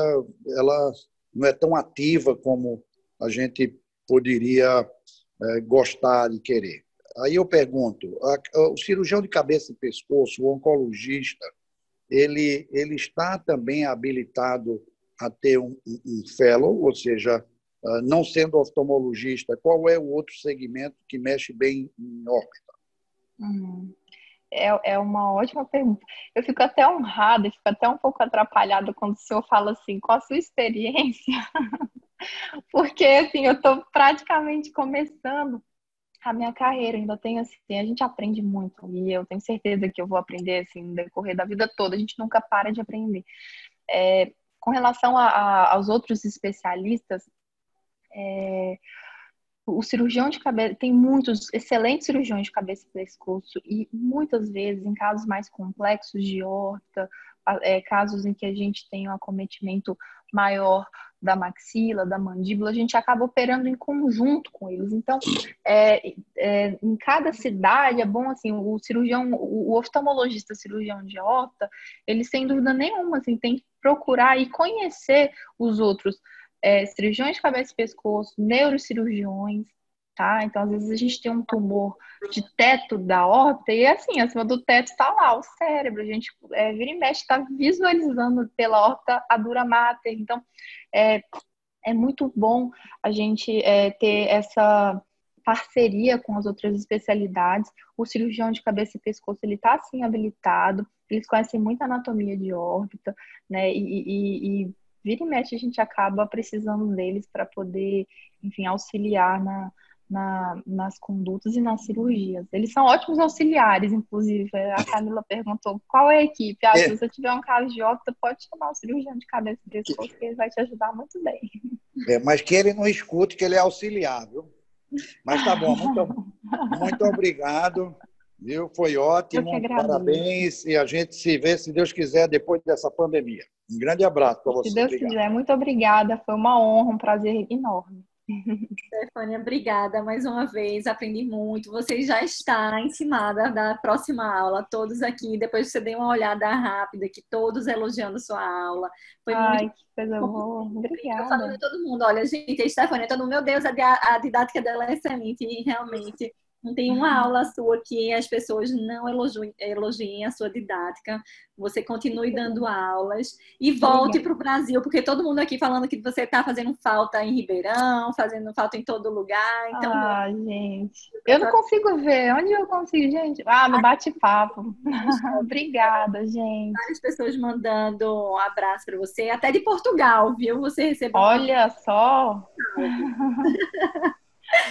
ela não é tão ativa como a gente poderia é, gostar e querer. Aí eu pergunto, a, a, o cirurgião de cabeça e pescoço, o oncologista, ele, ele está também habilitado a ter um, um, fellow, ou seja, uh, não sendo oftalmologista, qual é o outro segmento que mexe bem em órbita? Uhum. É, é uma ótima pergunta. Eu fico até honrada, fico até um pouco atrapalhada quando o senhor fala assim, qual a sua experiência? Porque, assim, eu estou praticamente começando a minha carreira, ainda tenho assim, a gente aprende muito e eu tenho certeza que eu vou aprender assim no decorrer da vida toda, a gente nunca para de aprender. É, com relação a, a, aos outros especialistas, é, o cirurgião de cabeça, tem muitos excelentes cirurgiões de cabeça e pescoço, e muitas vezes, em casos mais complexos de horta, é, casos em que a gente tem um acometimento maior da maxila, da mandíbula, a gente acaba operando em conjunto com eles. Então, é, é, em cada cidade é bom assim, o cirurgião, o, oftalmologista cirurgião de horta, ele sem dúvida nenhuma assim, tem que procurar e conhecer os outros é, cirurgiões de cabeça e pescoço, neurocirurgiões, tá? Então, às vezes a gente tem um tumor de teto da órbita e assim, acima do teto está lá o cérebro. A gente é, vira e mexe, está visualizando pela órbita a dura mater. Então, é, é muito bom a gente é, ter essa parceria com as outras especialidades. O cirurgião de cabeça e pescoço, ele está assim habilitado, eles conhecem muito anatomia de órbita, né? E, e, e vira e mexe a gente acaba precisando deles para poder, enfim, auxiliar na, na, nas condutas e nas cirurgias. Eles são ótimos auxiliares, inclusive. A Camila perguntou qual é a equipe. Ah, é. Se você tiver um caso de óbito, pode chamar o cirurgião de cabeça e pescoço, que ele vai te ajudar muito bem. É, mas que ele não escute que ele é auxiliar, viu? Mas tá bom, muito, muito obrigado. Viu? Foi ótimo, parabéns. E a gente se vê, se Deus quiser, depois dessa pandemia. Um grande abraço para você. Se Deus Obrigado. quiser, muito obrigada. Foi uma honra, um prazer enorme. Stefania, obrigada mais uma vez, aprendi muito. Você já está em cima da próxima aula, todos aqui. Depois você deu uma olhada rápida, que todos elogiando sua aula. Foi Ai, muito... que coisa boa. Obrigada. Eu falando todo mundo, olha, gente, a Stefania, todo meu Deus, a, a didática dela é excelente e realmente não tem uma aula sua que as pessoas não elogiem, elogiem a sua didática. Você continue dando aulas e volte para o Brasil, porque todo mundo aqui falando que você está fazendo falta em Ribeirão, fazendo falta em todo lugar. Então, ah, gente, eu não consigo ver. Onde eu consigo, gente? Ah, no bate-papo. Obrigada, gente. Várias pessoas mandando um abraço para você, até de Portugal, viu? Você recebeu. Olha só.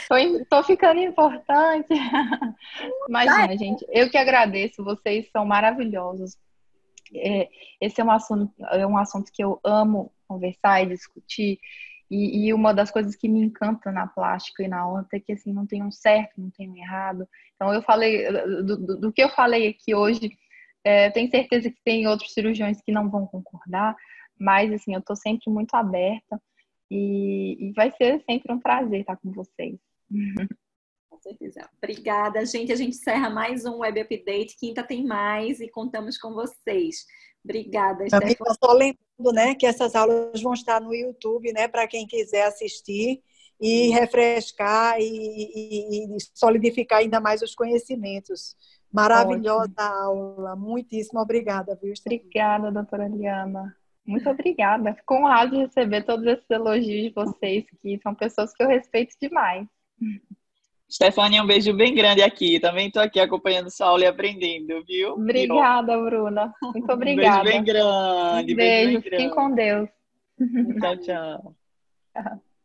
Tô, tô, ficando importante. Imagina, gente, eu que agradeço, vocês são maravilhosos. É, esse é um, assunto, é um assunto que eu amo conversar e discutir. E, e, uma das coisas que me encanta na plástica e na horta é que assim não tem um certo, não tem um errado. Então eu falei do, do, do que eu falei aqui hoje, é, tenho certeza que tem outros cirurgiões que não vão concordar, mas assim eu estou sempre muito aberta. E, e vai ser sempre um prazer estar com vocês. Com certeza. Obrigada, gente. A gente encerra mais um Web Update. Quinta tem mais e contamos com vocês. Obrigada, Também só lembrando né, que essas aulas vão estar no YouTube, né, para quem quiser assistir e refrescar e, e, e, solidificar ainda mais os conhecimentos. Maravilhosa Ótimo. aula. Muitíssimo obrigada, viu? Obrigada, doutora Liana. Muito obrigada. Fico honrada de receber todos esses elogios de vocês, que são pessoas que eu respeito demais. Stefania, um beijo bem grande aqui. Também estou aqui acompanhando sua aula e aprendendo, viu? Obrigada, Bruna. Muito obrigada. Um beijo bem grande. Beijo, beijo bem grande. fiquem com Deus. Tchau, tchau. tchau.